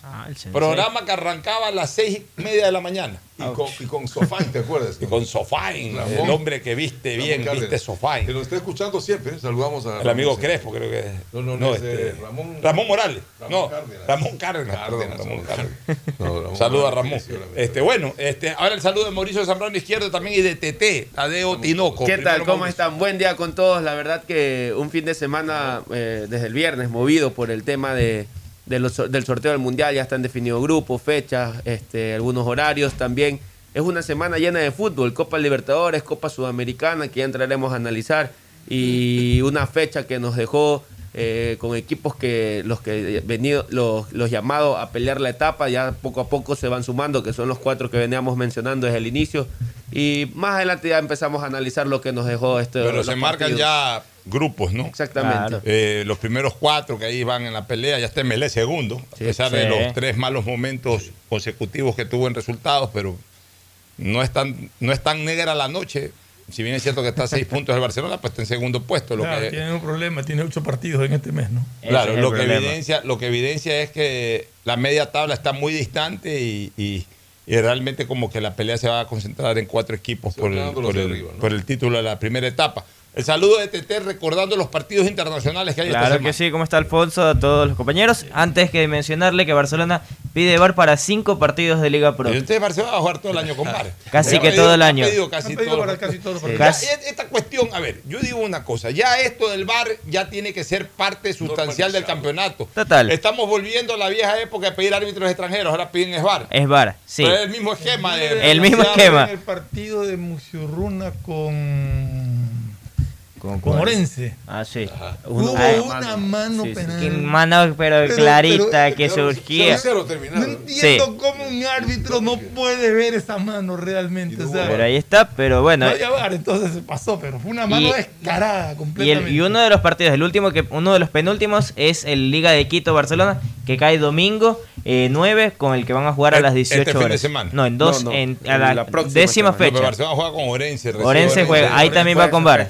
programa que arrancaba a las seis y media de la mañana. Y con, y con Sofain, ¿te acuerdas? Y con Sofain, Ramón. el hombre que viste bien, viste Sofain. Que nos está escuchando siempre. Saludamos a El amigo. Crespo, creo que es. No, no, no, es, este, eh, Ramón- Ramón Morales. Ramón no, Cárdenas. Ramón Cárdenas. Ramón Cárdenas. No, Saludo a Ramón. Este, bueno, este, ahora el saludo de Mauricio Zambrano Izquierdo también y de TT, Tadeo Tinoco. ¿Qué tal? ¿Cómo Mauricio. están? Buen día con todos. La verdad que un fin de semana eh, desde el viernes movido por el tema de, de los- del sorteo del Mundial. Ya están definidos grupos, fechas, este, algunos horarios también. Es una semana llena de fútbol, Copa Libertadores, Copa Sudamericana, que ya entraremos a analizar, y una fecha que nos dejó eh, con equipos que los que venido, los, los llamados a pelear la etapa, ya poco a poco se van sumando, que son los cuatro que veníamos mencionando desde el inicio. Y más adelante ya empezamos a analizar lo que nos dejó este. Pero se marcan ya grupos, ¿no? Exactamente. Eh, los primeros cuatro que ahí van en la pelea, ya está Melé segundo, a pesar de los tres malos momentos consecutivos que tuvo en resultados, pero no es tan, no es tan negra la noche. Si bien es cierto que está a seis puntos el Barcelona, pues está en segundo puesto. Lo Claro, que, tiene un problema, tiene ocho partidos en este mes, ¿no? Claro, lo que, evidencia, lo que evidencia es que la media tabla está muy distante y, y- y realmente como que la pelea se va a concentrar en cuatro equipos por el, por, de el, arriba, ¿no? por el título de la primera etapa. El saludo de TT recordando los partidos internacionales que hay esta Claro semana. que sí, ¿cómo está Alfonso? A todos los compañeros. Antes que mencionarle que Barcelona pide VAR para cinco partidos de Liga Pro. Y usted Barcelona va a jugar todo el año con VAR. Casi que todo el año. pedido casi Ha pedido todos para los casi todos los partidos. partidos. Ya, e- esta cuestión, a ver, yo digo una cosa, ya esto del VAR ya tiene que ser parte sustancial del campeonato. Total. Estamos volviendo a la vieja época de pedir árbitros extranjeros, ahora piden es VAR. Es VAR, sí. Pero es el mismo esquema de El mismo esquema. en El partido de Muciurruna con. ¿Con, con? Orense. Ah, sí. Hubo Ay, una mano sí, sí. penal. Que mano, pero, Pero- clarita pero- que pero- surgía. No entiendo cómo un árbitro no puede ver esa mano realmente. O sea, Pero ahí está, pero bueno. no había VAR, entonces se pasó, pero fue una mano Y- descarada Y, completamente. el- y uno de los partidos, el último que uno de los penúltimos es el Liga de Quito Barcelona, que cae domingo eh, 9, con el que van a jugar a las 18 este fin de horas. semana. No, en dos, No, no, en, a en la, la próxima décima semana. No, pero fecha. Barcelona juega con Orense. juega, ahí también va con VAR.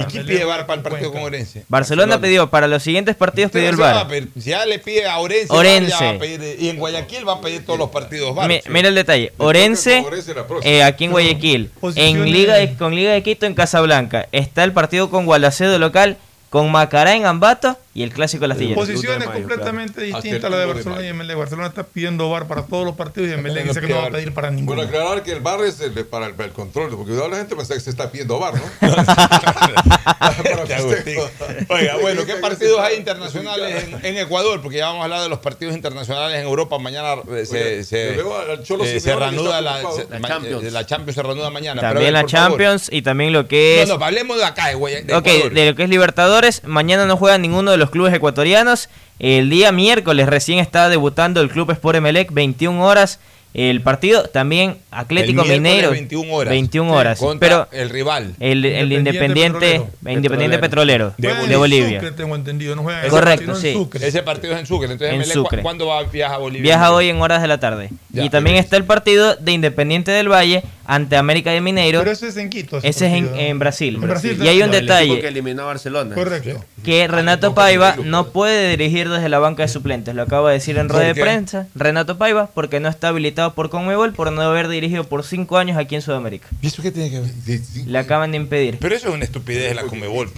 ¿Y quién pide VAR para el partido con Orense? Barcelona pidió para los siguientes partidos pidió el Barcelona VAR. Si ya le pide a Orense, Orense. VAR, ya va a pedir- y en Guayaquil va a pedir todos los partidos VAR. Mi- Mira el detalle, Orense Orense la próxima. eh, aquí en Guayaquil, en Liga de- con Liga de Quito en Casablanca, está el partido con Gualacedo local, con Macará en Ambato y el clásico de las Astilleros. Posiciones completamente distintas a la de Barcelona y Emelec. Barcelona está pidiendo VAR para todos los partidos y Emelec dice que no va a pedir para ninguno. Bueno, aclarar que el VAR es el de- para el, control, porque cuidado la gente piensa que se está pidiendo VAR, ¿no? Oiga, bueno, ¿qué partidos hay internacionales en, en Ecuador? Porque ya vamos a hablar de los partidos internacionales en Europa. Mañana eh, se, Oiga, se, yo veo al Cholo eh, se reanuda la, preocupado. se- La ma- Champions. eh, la Champions se reanuda mañana. También ver, la. Champions y también lo que es... No, no, hablemos de acá, de, de Ok, Ecuador. de lo que es Libertadores, mañana no juega ninguno de los clubes ecuatorianos. El día miércoles recién está debutando el Club Sport Emelec, 21 horas. El partido también Atlético El Mineiro. 21 horas. 21 Sí, horas. pero el rival. El, el Independiente, Independiente Petrolero, de, Bolivia. Sucre, tengo entendido. No juegan en Correcto, en sí. Sucre. Ese partido es en Sucre. Entonces, En Emelec, ¿cu- Sucre. ¿cuándo va, viaja a Bolivia? Viaja hoy en horas de la tarde. Ya, y también está el partido de Independiente del Valle ante América de Mineiro. Pero ese es en Quito. ese Ese es en, ¿no? en Brasil. En Brasil y hay un El equipo que detalle eliminó a Barcelona. Correcto. que Renato Paiva no puede dirigir desde la banca de suplentes. Lo acaba de decir en ¿Por rueda de prensa. Renato Paiva porque no está habilitado por Conmebol por no haber dirigido por cinco años aquí en Sudamérica. ¿Y eso qué tiene que ver? Le acaban de impedir. Pero eso es una estupidez de la Comebol.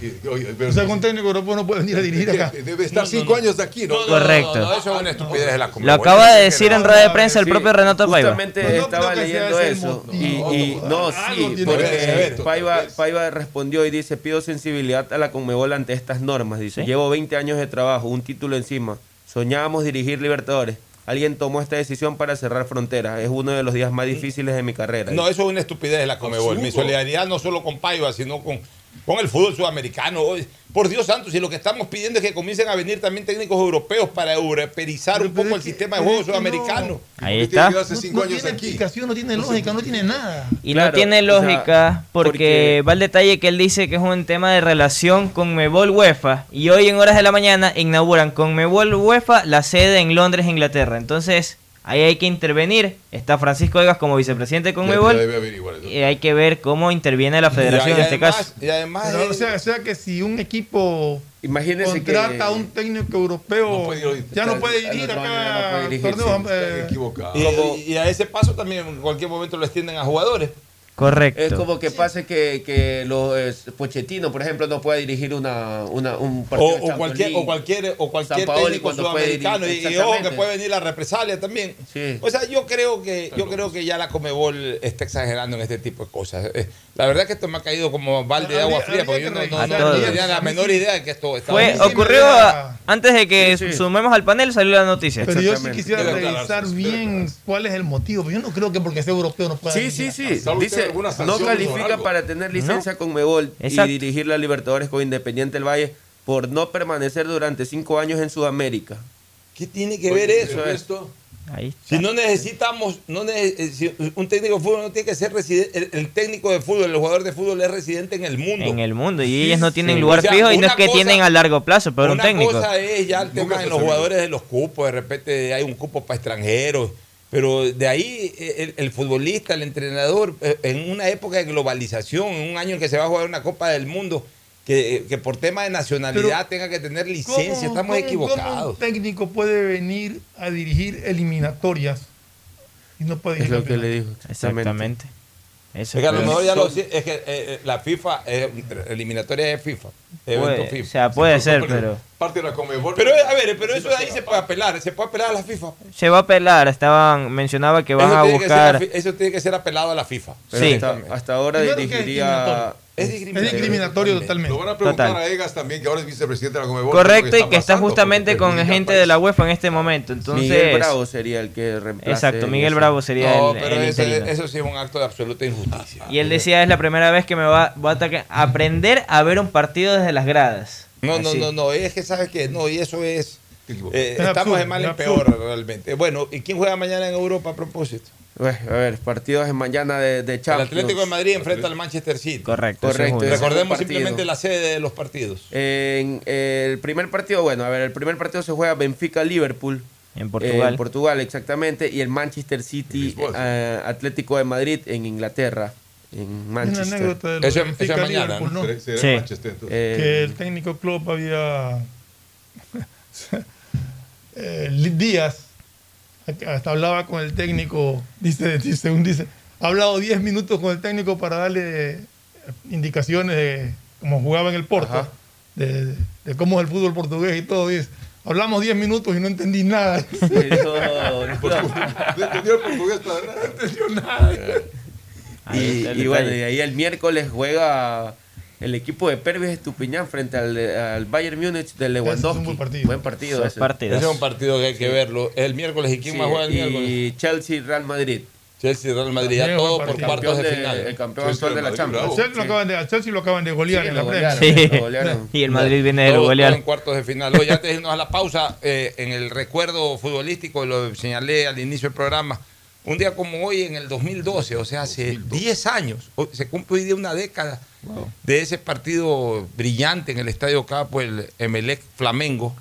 O sea, un técnico europeo no puede venir a dirigir acá. Debe estar cinco años aquí, ¿no? Correcto. No, no, eso es una estupidez de la Comebol. Lo acaba de decir en rueda de prensa el propio Renato Paiva. Justamente No, no estaba leyendo eso. Y. y- no, Algo sí, porque. Paiva, Paiva respondió y dice, pido sensibilidad a la Conmebol ante estas normas. Dice, Sí. llevo 20 años de trabajo, un título encima. Soñábamos dirigir Libertadores. Alguien tomó esta decisión para cerrar fronteras. Es uno de los días más difíciles de mi carrera. No, eso es una estupidez de la Comebol. Mi solidaridad no solo con Paiva, sino con, con el fútbol sudamericano. Por Dios santo, si lo que estamos pidiendo es que comiencen a venir también técnicos europeos para europeizar un poco el sistema de juego sudamericano. Ahí ¿Por qué está. hace No, cinco no años tiene aquí? explicación, no tiene lógica, no tiene nada. Y Claro, no tiene o sea, lógica porque, porque- va el detalle que él dice que es un tema de relación con Mebol UEFA y hoy en horas de la mañana inauguran con Mebol UEFA la sede en Londres, Inglaterra. Entonces ahí hay que intervenir. Está Francisco Egas como vicepresidente con Ya- ya Mebol debe averiguar eso. y hay que ver cómo interviene la federación Y en este caso. Y además, Pero, o, sea, o sea que si un equipo Imagínense que... contrata a un técnico europeo, No ir- ya no puede no acá dirigir, torneos. y a ese paso también en cualquier momento lo extienden a jugadores. Correcto. Es como que pase que, que los eh, Pochettino, por ejemplo, no pueda dirigir una, una, un partido O, de o Champions cualquier, o cualquier, o cualquier técnico puede sudamericano. Y, dirigir- y ojo que puede venir la represalia también. Sí. O sea, yo creo que, yo creo que ya la Comebol está exagerando en este tipo de cosas. La verdad que esto me ha caído como balde de agua fría, porque yo no, no- no tenía la menor idea de que esto estaba Fue, ocurrió a- antes de que Sí, sí. sumemos al panel salió la noticia. Pero yo sí quisiera Debe revisar bien cuál es el motivo. Yo no creo que porque sea europeo no pueda Sí, sí, sí. ¿Sabe usted Dice, no califica para tener licencia con Mebol y dirigir la Libertadores con Independiente del Valle por no permanecer durante cinco años en Sudamérica. ¿Qué tiene que ver eso? Esto- Ahí Si no necesitamos, no nece- eh, si un técnico de fútbol no tiene que ser residente, el, el técnico de fútbol, el jugador de fútbol es residente en el mundo. En el mundo y Sí, ellos no tienen sí. lugar O sea, fijo y no una es que cosa- tienen a largo plazo, pero un Una técnico. cosa es ya el Nunca tema en los jugadores de los cupos, de repente hay un cupo para extranjeros, pero de ahí eh, el, el futbolista, el entrenador, eh, en una época de globalización, en un año en que se va a jugar una Copa del Mundo, que, eh, que por tema de nacionalidad Pero, tenga que tener ¿Cómo- licencia, estamos cómo- equivocados. ¿Cómo un técnico puede venir a dirigir eliminatorias y no puede Es dirigir lo que le dijo. exactamente. Exactamente. Eso Es que a lo mejor ya lo sé, es que eh, eh, la FIFA, eh, eliminatoria de FIFA, evento Puede, FIFA. o sea, puede Sí, ser, pero- pero Parte de la Comebol. Pero a ver, pero eso de ahí se puede apelar, se puede apelar a la FIFA. se va a apelar. Estaban mencionaba que van a tiene que ser buscar. eso tiene que ser apelado a la FIFA. Pero Sí. hasta, hasta ahora que es discriminatorio. Es Es discriminatorio totalmente. Lo van a preguntar Total. a Egas también, que ahora es vicepresidente de la Comebol. Correcto, y que está justamente con gente de la UEFA en este momento. Entonces, Miguel Bravo sería el que reemplace. exacto, Miguel ese- Bravo sería No, el, pero el eso, interino. eso sí es un acto de absoluta injusticia. Y él decía, es la primera vez que me va, voy a atacar- aprender a ver un partido desde las gradas. No, no, Así. no, no, es que sabes que no, y eso es. Eh, Es estamos absurdo, de mal es en peor realmente. Bueno, ¿y quién juega mañana en Europa a propósito? Bueno, a ver, partidos en mañana de, de El Champions. Atlético de Madrid enfrenta al Manchester City. Correcto. es Correcto, es Recordemos simplemente la sede de los partidos. En el primer partido, bueno, a ver, el primer partido se juega Benfica-Liverpool. En Portugal. En Portugal, exactamente. Y el Manchester City, Lisboa, sí. eh, Atlético de Madrid en Inglaterra. En Manchester. anécdota de lo Eso es- eso es Benfica mañana, Liverpool, ¿no? ¿no? Será- será Sí. Manchester, entonces. Eh, que el técnico Klopp había eh, Díaz hasta hablaba con el técnico dice, dice- según dice ha hablado 10 minutos con el técnico para darle indicaciones de cómo jugaba en el Porto de, de cómo es el fútbol portugués y todo. Dice, hablamos 10 minutos y no entendí nada. No, no. entendió el portugués para nada. No entendió nada. Y, bueno, y ahí el miércoles juega el equipo de Pervis Estupiñán frente al, al Bayern Múnich de Lewandowski. buen partido. Buen partido ese. Ese es un partido que hay que verlo. Es el miércoles. ¿Y quién Sí, más juega el miércoles? Y Chelsea Real Madrid. Chelsea Real Madrid. Ya todo por cuartos de de- final. el campeón Chelsea actual de la Champions. Al Chelsea, lo acaban de, Chelsea lo acaban de golear Sí, en la prensa. Sí. Y el Madrid viene de golear. en cuartos de final. Oye, antes de irnos a la pausa, eh, en el recuerdo futbolístico, lo señalé al inicio del programa, un día como hoy, en el 2012, o sea, hace 10 años, se cumple hoy día una década de ese partido brillante en el Estadio Capo, el Emelec Flamengo.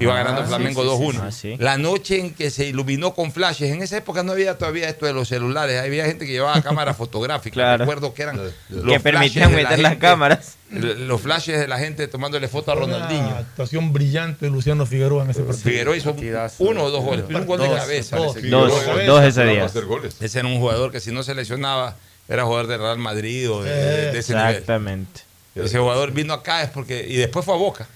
Iba Ah, ganando Flamengo sí, sí, 2-1. ah, sí. La noche en que se iluminó con flashes, en esa época no había todavía esto de los celulares, había gente que llevaba cámaras fotográficas. Claro. Recuerdo que eran los Que permitían la meter las cámaras. Los flashes de la gente tomándole foto a Ronaldinho. Una actuación brillante de Luciano Figueroa en ese partido. Figueroa hizo Partidazo. uno o dos goles, un gol de cabeza. dos. ese Dos, dos ese día. Ese era un jugador que si no se lesionaba era jugador de Real Madrid o de, ese nivel. Exactamente. Ese jugador vino acá es porque y después fue a Boca.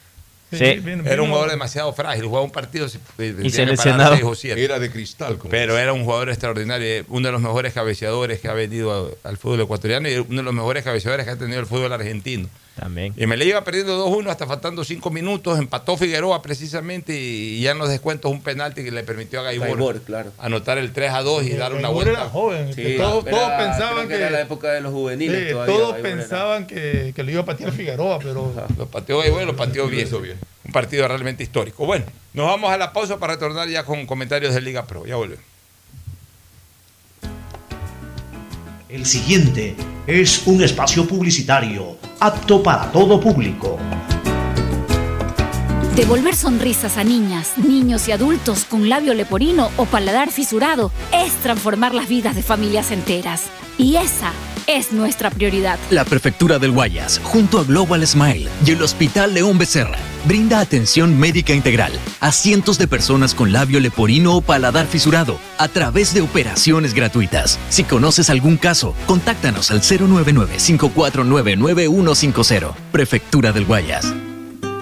Sí. Era un jugador demasiado frágil, jugaba un partido se- tenía que se parar lesionaba. seis o siete. Era de cristal. como Pero era un jugador extraordinario, uno de los mejores cabeceadores que ha venido al fútbol ecuatoriano y uno de los mejores cabeceadores que ha tenido el fútbol argentino. También. Y me le iba perdiendo 2-1 hasta faltando 5 minutos, empató Figueroa precisamente y ya en los descuentos un penalti que le permitió a Gaibor, Gaibor, claro. anotar el 3-2 y dar una Gaibor vuelta. era joven. Sí, que todos, era- todos pensaban que, era la época de los juveniles sí, todavía, todos Gaibor pensaban que, que le iba a patear Figueroa, pero Lo pateó Gaibor y lo pateó Lo bien. bien. Un partido realmente histórico. Bueno, nos vamos a la pausa para retornar ya con comentarios de Liga Pro. Ya volvemos. El siguiente es un espacio publicitario apto para todo público. Devolver sonrisas a niñas, niños y adultos con labio leporino o paladar fisurado es transformar las vidas de familias enteras. Y esa es nuestra prioridad. La Prefectura del Guayas, junto a Global Smile y el Hospital León Becerra, brinda atención médica integral a cientos de personas con labio leporino o paladar fisurado a través de operaciones gratuitas. Si conoces algún caso, contáctanos al 099-549-9150. Prefectura del Guayas.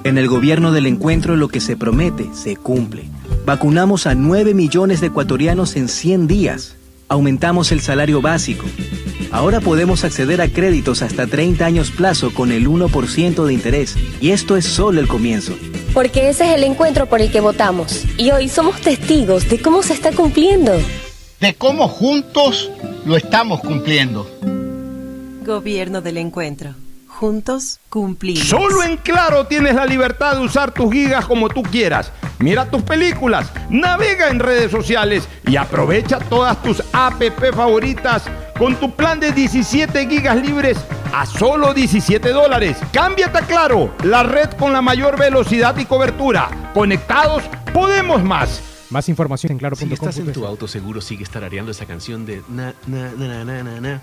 En el gobierno del encuentro lo que se promete se cumple. Vacunamos a 9 millones de ecuatorianos en 100 días. Aumentamos el salario básico. Ahora podemos acceder a créditos hasta 30 años plazo con el 1% de interés. Y esto es solo el comienzo. Porque ese es el encuentro por el que votamos. Y hoy somos testigos de cómo se está cumpliendo. De cómo juntos lo estamos cumpliendo. Gobierno del encuentro. Juntos cumplimos. Solo en Claro tienes la libertad de usar tus gigas como tú quieras. Mira tus películas, navega en redes sociales y aprovecha todas tus app favoritas con tu plan de 17 gigas libres a solo 17 dólares. Cámbiate a Claro, la red con la mayor velocidad y cobertura. Conectados, podemos más. Más información en claro.com. Si estás en tu auto, seguro sigue tarareando esa canción de na, na, na, na, na, na, na,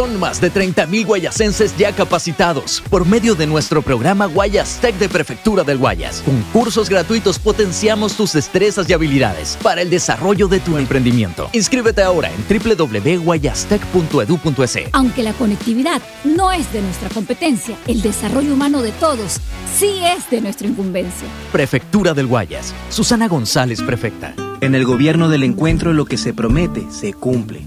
Son más de 30.000 guayasenses ya capacitados por medio de nuestro programa Guayas Tech de Prefectura del Guayas. Con cursos gratuitos potenciamos tus destrezas y habilidades para el desarrollo de tu emprendimiento. Inscríbete ahora en www.guayastech.edu.es. Aunque la conectividad no es de nuestra competencia, el desarrollo humano de todos sí es de nuestra incumbencia. Prefectura del Guayas. Susana González, prefecta. En el gobierno del encuentro lo que se promete se cumple.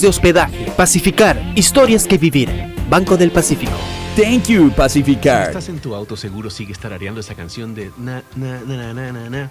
de hospedaje. Pacificar, historias que vivir. Banco del Pacífico. Thank you, Pacificar. Estás en tu auto seguro sigues tarareando esa canción de na na na na na na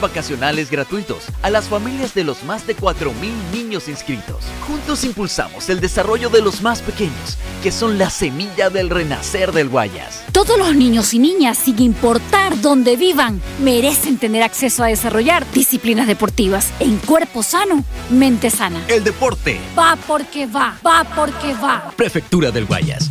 vacacionales gratuitos a las familias de los más de 4.000 niños inscritos. Juntos impulsamos el desarrollo de los más pequeños, que son la semilla del renacer del Guayas. Todos los niños y niñas, sin importar dónde vivan, merecen tener acceso a desarrollar disciplinas deportivas en cuerpo sano, mente sana. El deporte. Va porque va, va porque va. Prefectura del Guayas.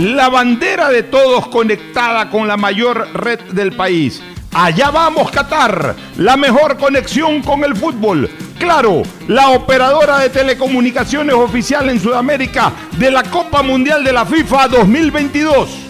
La bandera de todos conectada con la mayor red del país. Allá vamos Qatar, la mejor conexión con el fútbol. Claro, la operadora de telecomunicaciones oficial en Sudamérica de la Copa Mundial de la FIFA 2022.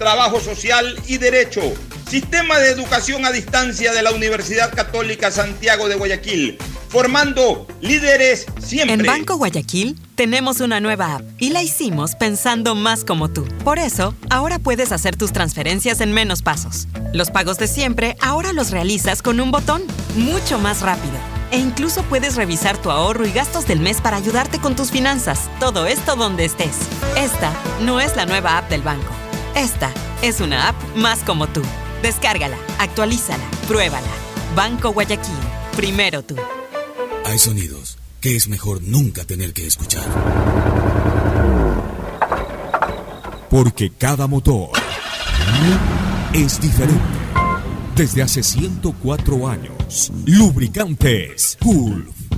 trabajo social y derecho. Sistema de educación a distancia de la Universidad Católica Santiago de Guayaquil, formando líderes siempre. En Banco Guayaquil tenemos una nueva app y la hicimos pensando más como tú. Por eso, ahora puedes hacer tus transferencias en menos pasos. Los pagos de siempre ahora los realizas con un botón, mucho más rápido. E incluso puedes revisar tu ahorro y gastos del mes para ayudarte con tus finanzas. Todo esto donde estés. Esta no es la nueva app del banco. Esta es una app más como tú. Descárgala, actualízala, pruébala. Banco Guayaquil. Primero tú. Hay sonidos que es mejor nunca tener que escuchar. Porque cada motor es diferente. Desde hace 104 años, lubricantes Gulf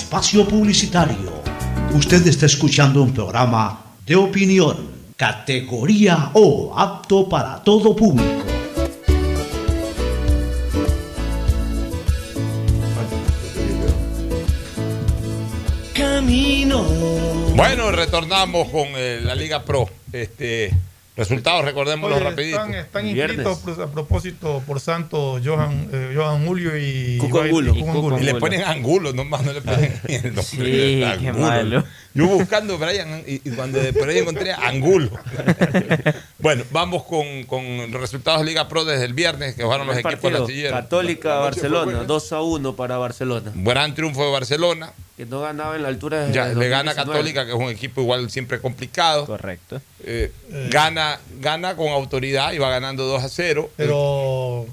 espacio publicitario. Usted está escuchando un programa de opinión, categoría O, apto para todo público. Camino. Bueno, retornamos con eh, la Liga Pro. Este, resultados, recordémoslo Oye, rapidito. Están, inscritos a propósito por Santos Johan, eh, Johan Julio y Cuco Angulo. Cuco. Y le ponen angulo nomás, no le ponen el nombre. Sí, Angulo. qué malo. Yo buscando Brian y, y cuando por ahí encontré Angulo. bueno, vamos con, con los resultados de Liga Pro desde el viernes que jugaron los equipos partido, artilleros. Católica Barcelona, 2 a 1 para Barcelona. Gran triunfo de Barcelona. Que no ganaba en la altura de Ya, le gana 2019. Católica, que es un equipo igual siempre complicado. Correcto. Eh, gana, gana con autoridad y va ganando 2 a 0. Pero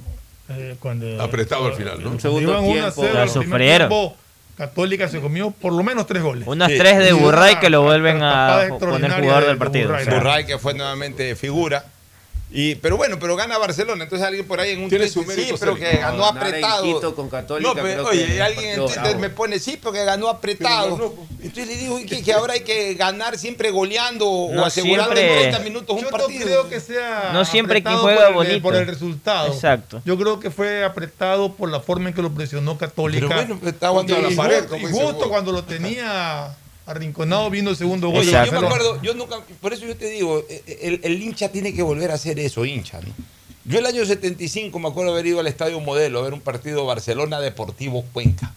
eh, cuando Apretado al final, ¿no? Un segundo iban 1 a tiempo, 0, la al primer sufrieron. tiempo, Católica se comió por lo menos tres goles. Unas Sí. tres de Burray que lo vuelven a poner jugador de- del de partido. Burray. o sea. Burray, que fue nuevamente figura. Y, pero bueno, pero gana Barcelona. Entonces alguien por ahí en un Tiene su sí, mérito pero que ganó No, apretado. Con Católica, No, pero, creo oye, que alguien en Twitter bravo. me pone, sí, porque ganó apretado. Entonces le digo que, que ahora hay que ganar siempre goleando o No asegurando en siempre. 30 minutos un Yo no partido. creo que sea No siempre quien apretado juega por el, bonito. por el resultado. Exacto. Yo creo que fue apretado por la forma en que lo presionó Católica. Pero bueno, está aguantando y, la pared, y justo cuando lo tenía arrinconado viendo el segundo gol. Oye, de yo me acuerdo, yo nunca, por eso yo te digo, eh, el, el hincha tiene que volver a hacer eso, hincha, ¿no? Yo el año 75 me acuerdo haber ido al Estadio Modelo a ver un partido Barcelona Deportivo Cuenca.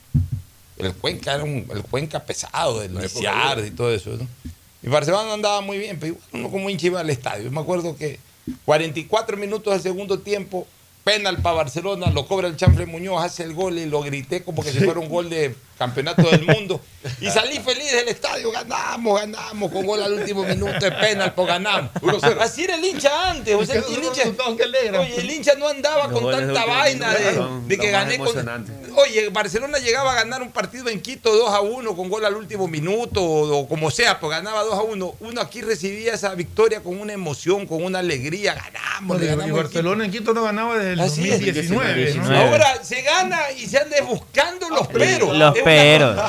El Cuenca era un, el Cuenca pesado, del Lisiard y todo eso, ¿no? Y Barcelona andaba muy bien, pero igual uno como hincha iba al estadio. Yo me acuerdo que 44 minutos del segundo tiempo, penal para Barcelona, lo cobra el Chanfle Muñoz, hace el gol y lo grité como que si fuera un gol de campeonato del mundo. Y salí feliz del estadio, ganamos, ganamos, con gol al último minuto de penal, pues ganamos. Así era el hincha antes. O sea, el hincha, oye, el hincha no andaba con tanta vaina de, de que gané con... Oye, Barcelona llegaba a ganar un partido en Quito 2 a 1 con gol al último minuto o, o como sea, pues ganaba 2 a 1. Uno aquí recibía esa victoria con una emoción, con una alegría, ganamos, le y ganamos. Barcelona en Quito no ganaba desde el Así es. 2019. ¿no? Ahora se gana y se andan buscando los peros. Los una peros.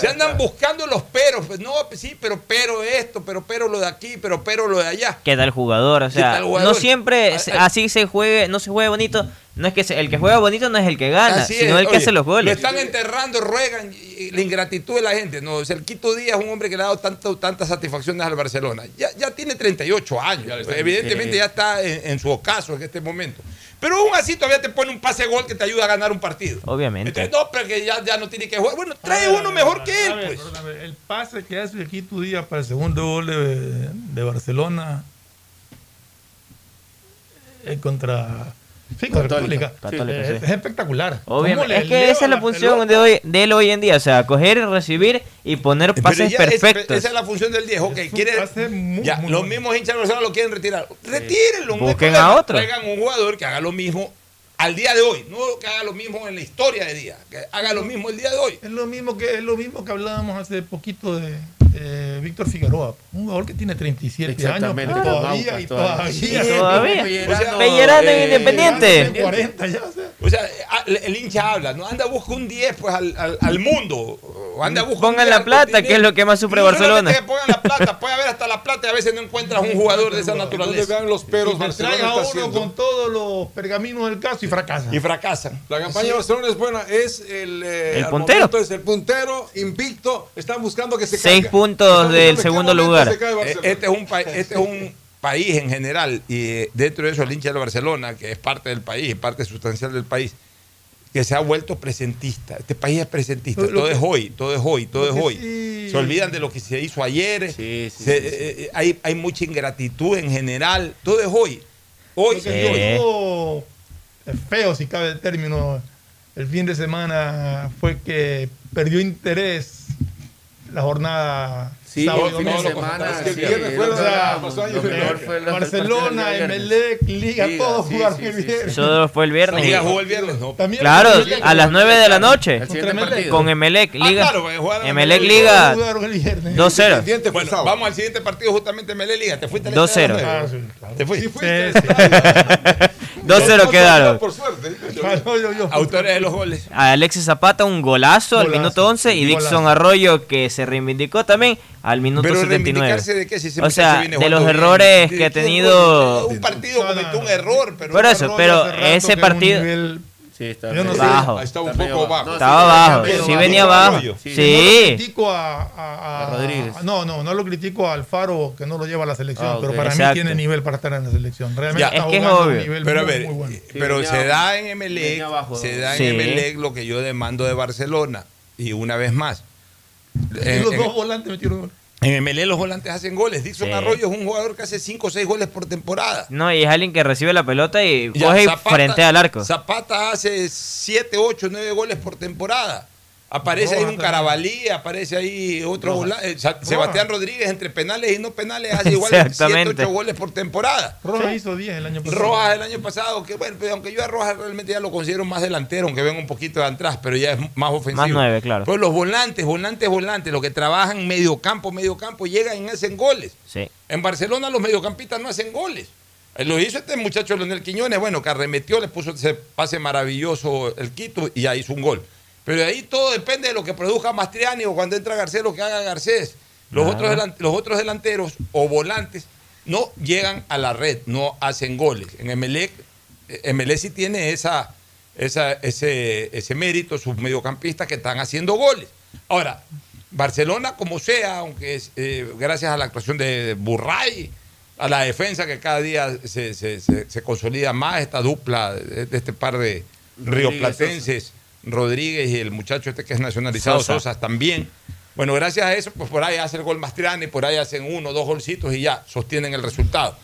Se andan buscando los peros. Pues no, pues sí, pero pero esto, pero pero lo de aquí, pero pero lo de allá. queda el jugador, o ¿Qué tal sea, jugador? no siempre Ah, ah. así se juegue, no se juegue bonito, no es que se- el que juega bonito no es el que gana, Así sino es. el que Oye, hace los Lo goles. están enterrando, ruegan y- y la ingratitud de la gente. No, o sea, el Quito Díaz es un hombre que le ha dado tanto, tantas satisfacciones al Barcelona. Ya, ya tiene 38 años. Evidentemente Sí. ya está en, en su ocaso en este momento. Pero aún así todavía te pone un pase gol que te ayuda a ganar un partido. Obviamente. Entonces, no, pero que ya, ya no tiene que jugar. Bueno, trae ver, uno mejor que él, ver, pues. perdóname, El pase que hace aquí tu día para el segundo gol de, de Barcelona eh, contra, sí, Católica. Católica. Católica, sí. Es espectacular. Obviamente, ¿Cómo le es que esa es la función de hoy de él hoy en día, o sea, coger recibir y poner pases ya es- perfectos. esa es la función del 10. Ok, Es un quiere, pase muy, ya, muy los mismos hinchas de lo quieren retirar. Retírenlo. Busquen a otro. Traigan un jugador que haga lo mismo al día de hoy. No que haga lo mismo en la historia de día. Que haga lo mismo el día de hoy. Es lo mismo que es lo mismo que hablábamos hace poquito de eh, Víctor Figueroa, un jugador que tiene 37 años, todavía Aucas y todavía. todavía. Sí, todavía. O sea, Pellerano en eh, Independiente. tiene 40 ya, o sea. O sea, a- el, hincha habla, ¿no? Anda, busca un 10 pues al, al, al mundo. Anda, busca un Pongan 10 la plata, continente. que es lo que más sufre Y Barcelona. que pongan la plata, puede haber hasta la plata y a veces no encuentras un jugador de esa naturaleza. vean los peros Y Barcelona traen a está uno haciendo. con todos los pergaminos del caso y fracasa. Y fracasan. La campaña de Barcelona es buena, es el, eh, El puntero. es el puntero, invicto, están buscando que se caiga. Puntos del segundo lugar. Eh. Este es un, pa- este es un país en general y eh, dentro de eso el hincha de Barcelona, que es parte del país, parte sustancial del país, que se ha vuelto presentista. Este país es presentista. Lo- todo que- es hoy, todo es hoy, todo es hoy. sí- Se olvidan de lo que se hizo ayer. Se- eh, eh, hay, hay mucha ingratitud en general. Todo es hoy. Hoy yo hoy. es feo si cabe el término, el fin de semana fue que perdió interés la jornada Sí, sábado el fin de semana, Es que el sí, la- Barcelona. Emelec, Liga, Liga, todos sí, jugaron sí, el sí, viernes. Eso fue el viernes. Liga jugó el viernes, ¿no? También Claro, Emelec, a las 9 de la noche. Con Emelec, Liga. claro, porque jugaron Emelec, Emelec, Liga. jugaron el viernes. 2-0. Independiente fue Bueno, vamos al siguiente partido, justamente Melé Liga. ¿Te fuiste al 2-0. estadio? Ah, sí, claro. ¿Te fuiste? Sí, sí. 2-0 quedaron. Por suerte. No, yo- yo- Autores de los goles. A Alexis Zapata un golazo, al Golazo, minuto 11 y Dixon golazo. Arroyo que se reivindicó también al minuto Pero 79. reivindicarse de qué si ese o sea, de los bien. errores De- que ha tenido Un partido cometió un error, pero Por eso, pero ese partido nivel- Sí, está Yo no sé. bajo. Estaba un poco bajo. Estaba sí, bajo, sí venía bajo. Sí. critico a, a- a- A Rodríguez. No, no, no lo critico a Alfaro que no lo lleva a la selección, Ah, ok. pero para Exacto. mí tiene nivel para estar en la selección. Realmente Ya. está Es que es a obvio. nivel Pero a muy, ver, muy bueno. pero venía se abajo. da en Emelec, abajo. se da en Sí. Emelec lo que yo demando de Barcelona. Y una vez más. Y los en- dos volantes metieron gol. En Emelec los volantes hacen goles. Dixon Sí. Arroyo es un jugador que hace 5 o 6 goles por temporada. No, y es alguien que recibe la pelota y coge Zapata- frente al arco. Zapata hace 7, 8, 9 goles por temporada. Aparece ahí un. Carabalí, aparece ahí otro Rojas. eh, Sebastián Rodríguez entre penales y no penales hace igual 7, Exactamente. 8 goles por temporada. Rojas hizo 10 el año pasado. Rojas el año pasado, que bueno, pero aunque yo a Rojas realmente ya lo considero más delantero, aunque venga un poquito de atrás, pero ya es más ofensivo. Más nueve, claro. Pero los volantes, volantes, volantes, los que trabajan medio campo, medio campo, llegan y hacen goles. Sí. En Barcelona los mediocampistas no hacen goles. Eh, Lo hizo este muchacho Leonel Quiñones, bueno, que arremetió, le puso ese pase maravilloso el Quito y ya hizo un gol. Pero de ahí todo depende de lo que produzca Mastriani o cuando entra Garcés, lo que haga Garcés. Los, otros, delan- los otros delanteros o volantes no llegan a la red, no hacen goles. En Emelec, eh, Emelec sí tiene esa, esa- ese, ese mérito, sus mediocampistas que están haciendo goles. Ahora, Barcelona, como sea, aunque es, eh, gracias a la actuación de Burray, a la defensa que cada día se, se- se- se consolida más, esta dupla de, de este par de rioplatenses, Rodríguez y el muchacho este que es nacionalizado, Sosa. Sosa, también. Bueno, gracias a eso, pues por ahí hace el gol Mastriani, por ahí hacen uno, dos golcitos y ya sostienen el resultado.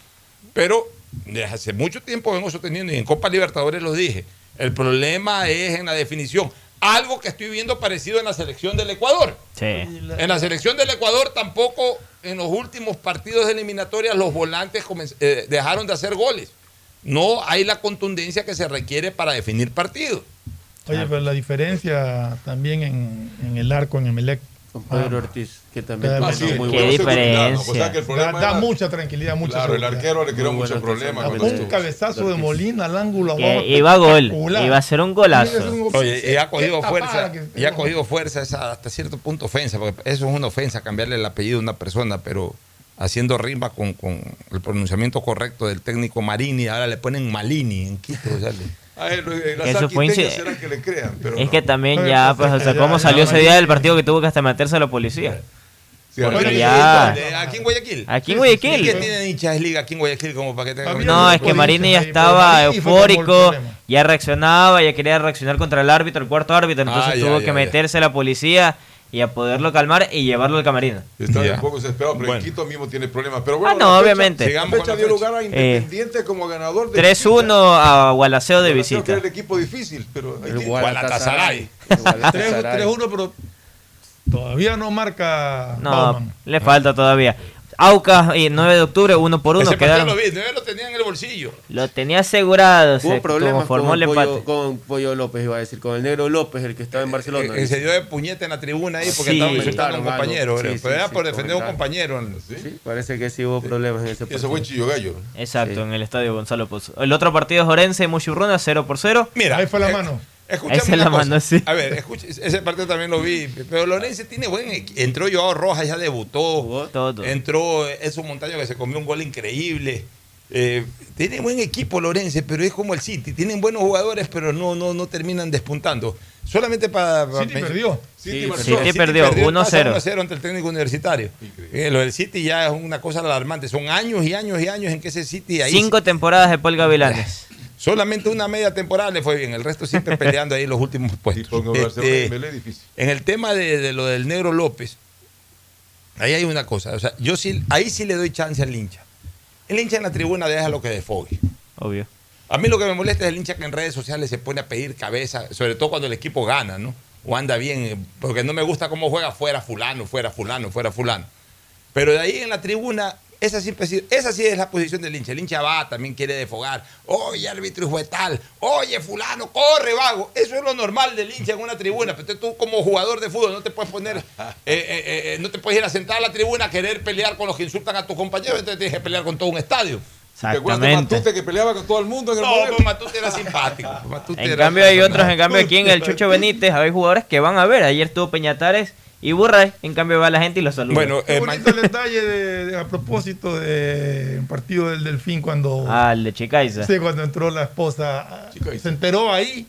Pero desde hace mucho tiempo vengo sosteniendo, y en Copa Libertadores lo dije, el problema es en la definición. Algo que estoy viendo parecido en la selección del Ecuador. Sí. En la selección del Ecuador tampoco en los últimos partidos de eliminatorias los volantes eh, dejaron de hacer goles. No hay la contundencia que se requiere para definir partidos. Oye, pero la diferencia también en, en el arco en Emelec. Con Pedro ah, Ortiz, que también Ah, sí. muy Qué diferencia. O sea, que el Da, problema da era- mucha tranquilidad, mucha Claro, el seguridad. arquero le creó muchos problemas. Un estuvo. cabezazo de Molina al ángulo Que abajo. iba a gol, iba a ser un golazo. Oye, y ha cogido fuerza, y ha cogido fuerza esa- hasta cierto punto ofensa, porque eso es una ofensa cambiarle el apellido a una persona, pero haciendo rima con, con el pronunciamiento correcto del técnico Marini, ahora le ponen Malini en Quito. o sea, le- Eh, Eso fue será que le crean, pero Es no. que también ya, pues, o sea, cómo salió ese día del partido que tuvo que hasta meterse a la policía. Sí, Porque Arturo, ya- ¿De- ¿Aquí en Guayaquil? Aquí en ¿Y Guayaquil. qué tiene hinchas liga aquí en Guayaquil como para que tenga Había No, es que Marini ya estaba eufórico, ya reaccionaba, ya quería reaccionar contra el árbitro, el cuarto árbitro, entonces Ah, ya, tuvo ya, que meterse a la policía y a poderlo calmar y llevarlo al camerino. Está Ya. un poco desesperado, pero Bueno. en Quito mismo tiene problemas. Pero bueno, Ah, no, obviamente. Sigamos fecha dio lugar a Independiente como ganador de 3-1 a Gualaceo de visita. Que era el equipo difícil, pero El Galatasaray. 3-1, pero todavía no marca No, Bauman. le falta todavía. Aucas y 9 de octubre, uno por uno Ese quedaron. lo vi, lo tenía en el bolsillo. Lo tenía asegurado, Hubo se problemas conformó con el Pollo, empate. con Pollo López, iba a decir, con el negro López, el que estaba en Barcelona. Que, que se dio de puñete en la tribuna ahí porque Sí. estaba insultando a un compañero. Sí, pero sí, era sí, por defender a un compañero. Sí, parece que sí hubo problemas en ese partido. eso fue en Chillo Gallo. ¿no? Exacto, Sí. en el estadio Gonzalo Pozo. El otro partido es Orense y Muchurruna, 0 por 0. Mira, Ahí fue la eh, mano. Escuchame Esa la mano, sí. A ver, escuche, ese partido también lo vi. Pero Lorenzo tiene buen Entró Joao Rojas, ya debutó. Jugó todo. Entró Eso Montaño que se comió un gol increíble. Eh, tiene buen equipo Lorenzo, pero es como el City. Tienen buenos jugadores, pero no, no, no terminan despuntando. Solamente para. para City perdió. City Sí. City City perdió, pasa 1-0. 1-0 ante el técnico universitario. Eh, lo del City ya es una cosa alarmante. Son años y años y años en que ese City ahí. Cinco temporadas de Paul Gavilanes. Solamente una media temporada le fue bien, el resto siempre peleando ahí los últimos puestos. Este, en el tema de, de lo del negro López, ahí hay una cosa. O sea, yo sí, ahí sí le doy chance al hincha. El hincha en la tribuna deja lo que desfogue. Obvio. A mí lo que me molesta es el hincha que en redes sociales se pone a pedir cabeza, sobre todo cuando el equipo gana, ¿no? O anda bien, porque no me gusta cómo juega fuera fulano, fuera fulano, fuera fulano. Pero de ahí en la tribuna, esa, siempre ha sido- esa sí es la posición del hincha. El hincha va, también quiere desfogar. Oye, árbitro de tal. Oye, fulano, corre, vago. Eso es lo normal del hincha en una tribuna. Pero tú como jugador de fútbol no te puedes poner, eh, eh, eh, no te puedes ir a sentar a la tribuna a querer pelear con los que insultan a tus compañeros. Entonces tienes que pelear con todo un estadio. ¿Te acuerdas de Matute que peleaba con todo el mundo en el No, pues Matute era simpático. Matute En era- cambio hay otros, en cambio aquí en el Chucho Benítez hay jugadores que van a ver. Ayer estuvo Peñatares y Burray, en cambio va la gente y los saluda. Bueno, Qué bonito el detalle de, de- a propósito del partido del Delfín cuando, Ah, el de Chicaiza. sí, cuando entró la esposa. Se enteró ahí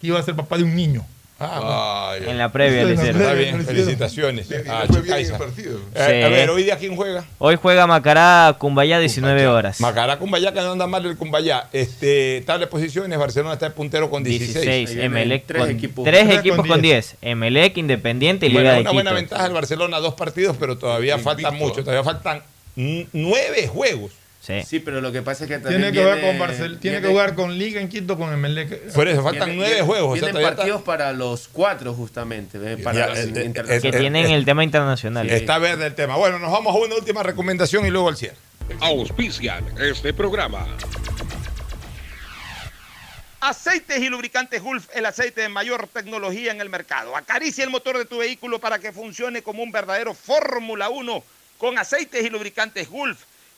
que iba a ser papá de un niño. Ah, En la previa le hicieron. Está bien, felicitaciones. Le- Ah, fue bien en Chicaiza. el partido. Eh, Sí. A ver, hoy día quién juega? Hoy juega Macará Cumbaya 19 horas. Macará Cumbayá, que no anda mal el Cumbayá. Este, tabla de posiciones, Barcelona está de puntero con 16. 16, Emelec tres con equipos. tres Tres equipos con con 10. Emelec, Independiente y Bueno, Liga de una Quito. buena ventaja del Barcelona, dos partidos, pero todavía falta Invicto. mucho. Todavía faltan nueve juegos. Sí. Sí, pero lo que pasa es que también Tiene que jugar con Barcel- tiene que viene- jugar con Liga en Quito con Emelec. Por eso faltan viene- nueve juegos. o sea, está- partidos para los cuatro, justamente. eh, Para Ya, los eh, eh, Que internacionales. tienen el tema internacional. Está verde el tema. Bueno, nos vamos a una última recomendación y luego al cierre. Auspician este programa. Aceites y lubricantes Gulf, el aceite de mayor tecnología en el mercado. Acaricia el motor de tu vehículo para que funcione como un verdadero Fórmula 1 con aceites y lubricantes Gulf.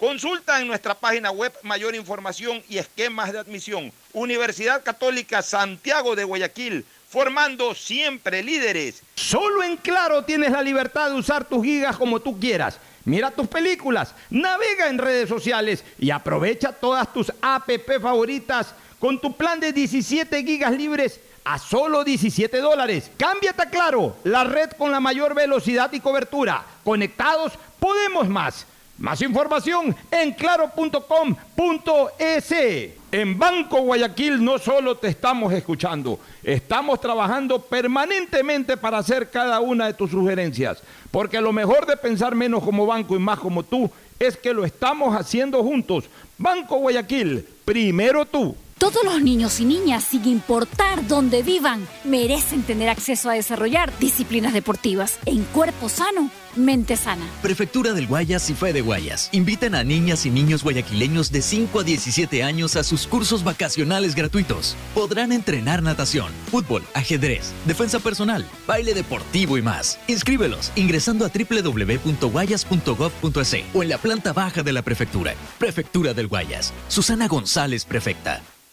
Consulta en nuestra página web mayor información y esquemas de admisión. Universidad Católica Santiago de Guayaquil, formando siempre líderes. Solo en Claro tienes la libertad de usar tus gigas como tú quieras. Mira tus películas, navega en redes sociales y aprovecha todas tus APP favoritas con tu plan de 17 gigas libres a solo 17 dólares. Cámbiate a Claro, la red con la mayor velocidad y cobertura. Conectados, podemos más. Más información en claro.com.es. En Banco Guayaquil no solo te estamos escuchando, estamos trabajando permanentemente para hacer cada una de tus sugerencias, porque lo mejor de pensar menos como banco y más como tú es que lo estamos haciendo juntos. Banco Guayaquil, primero tú. Todos los niños y niñas, sin importar dónde vivan, merecen tener acceso a desarrollar disciplinas deportivas en cuerpo sano, mente sana. Prefectura del Guayas y Fe de Guayas invitan a niñas y niños guayaquileños de 5 a 17 años a sus cursos vacacionales gratuitos. Podrán entrenar natación, fútbol, ajedrez, defensa personal, baile deportivo y más. Inscríbelos ingresando a www.guayas.gov.es o en la planta baja de la prefectura. Prefectura del Guayas. Susana González, prefecta.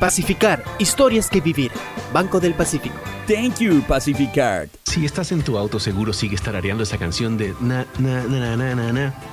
Pacificar, historias que vivir. Banco del Pacífico. Thank you, Pacificard. Si estás en tu auto, seguro sigues tarareando esa canción de na, na, na, na, na, na, na,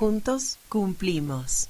Juntos cumplimos.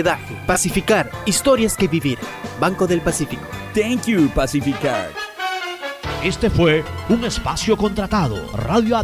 hospedaje. Pacificar, historias que vivir. Banco del Pacífico. Thank you, Pacificar. Este fue un espacio contratado. Radio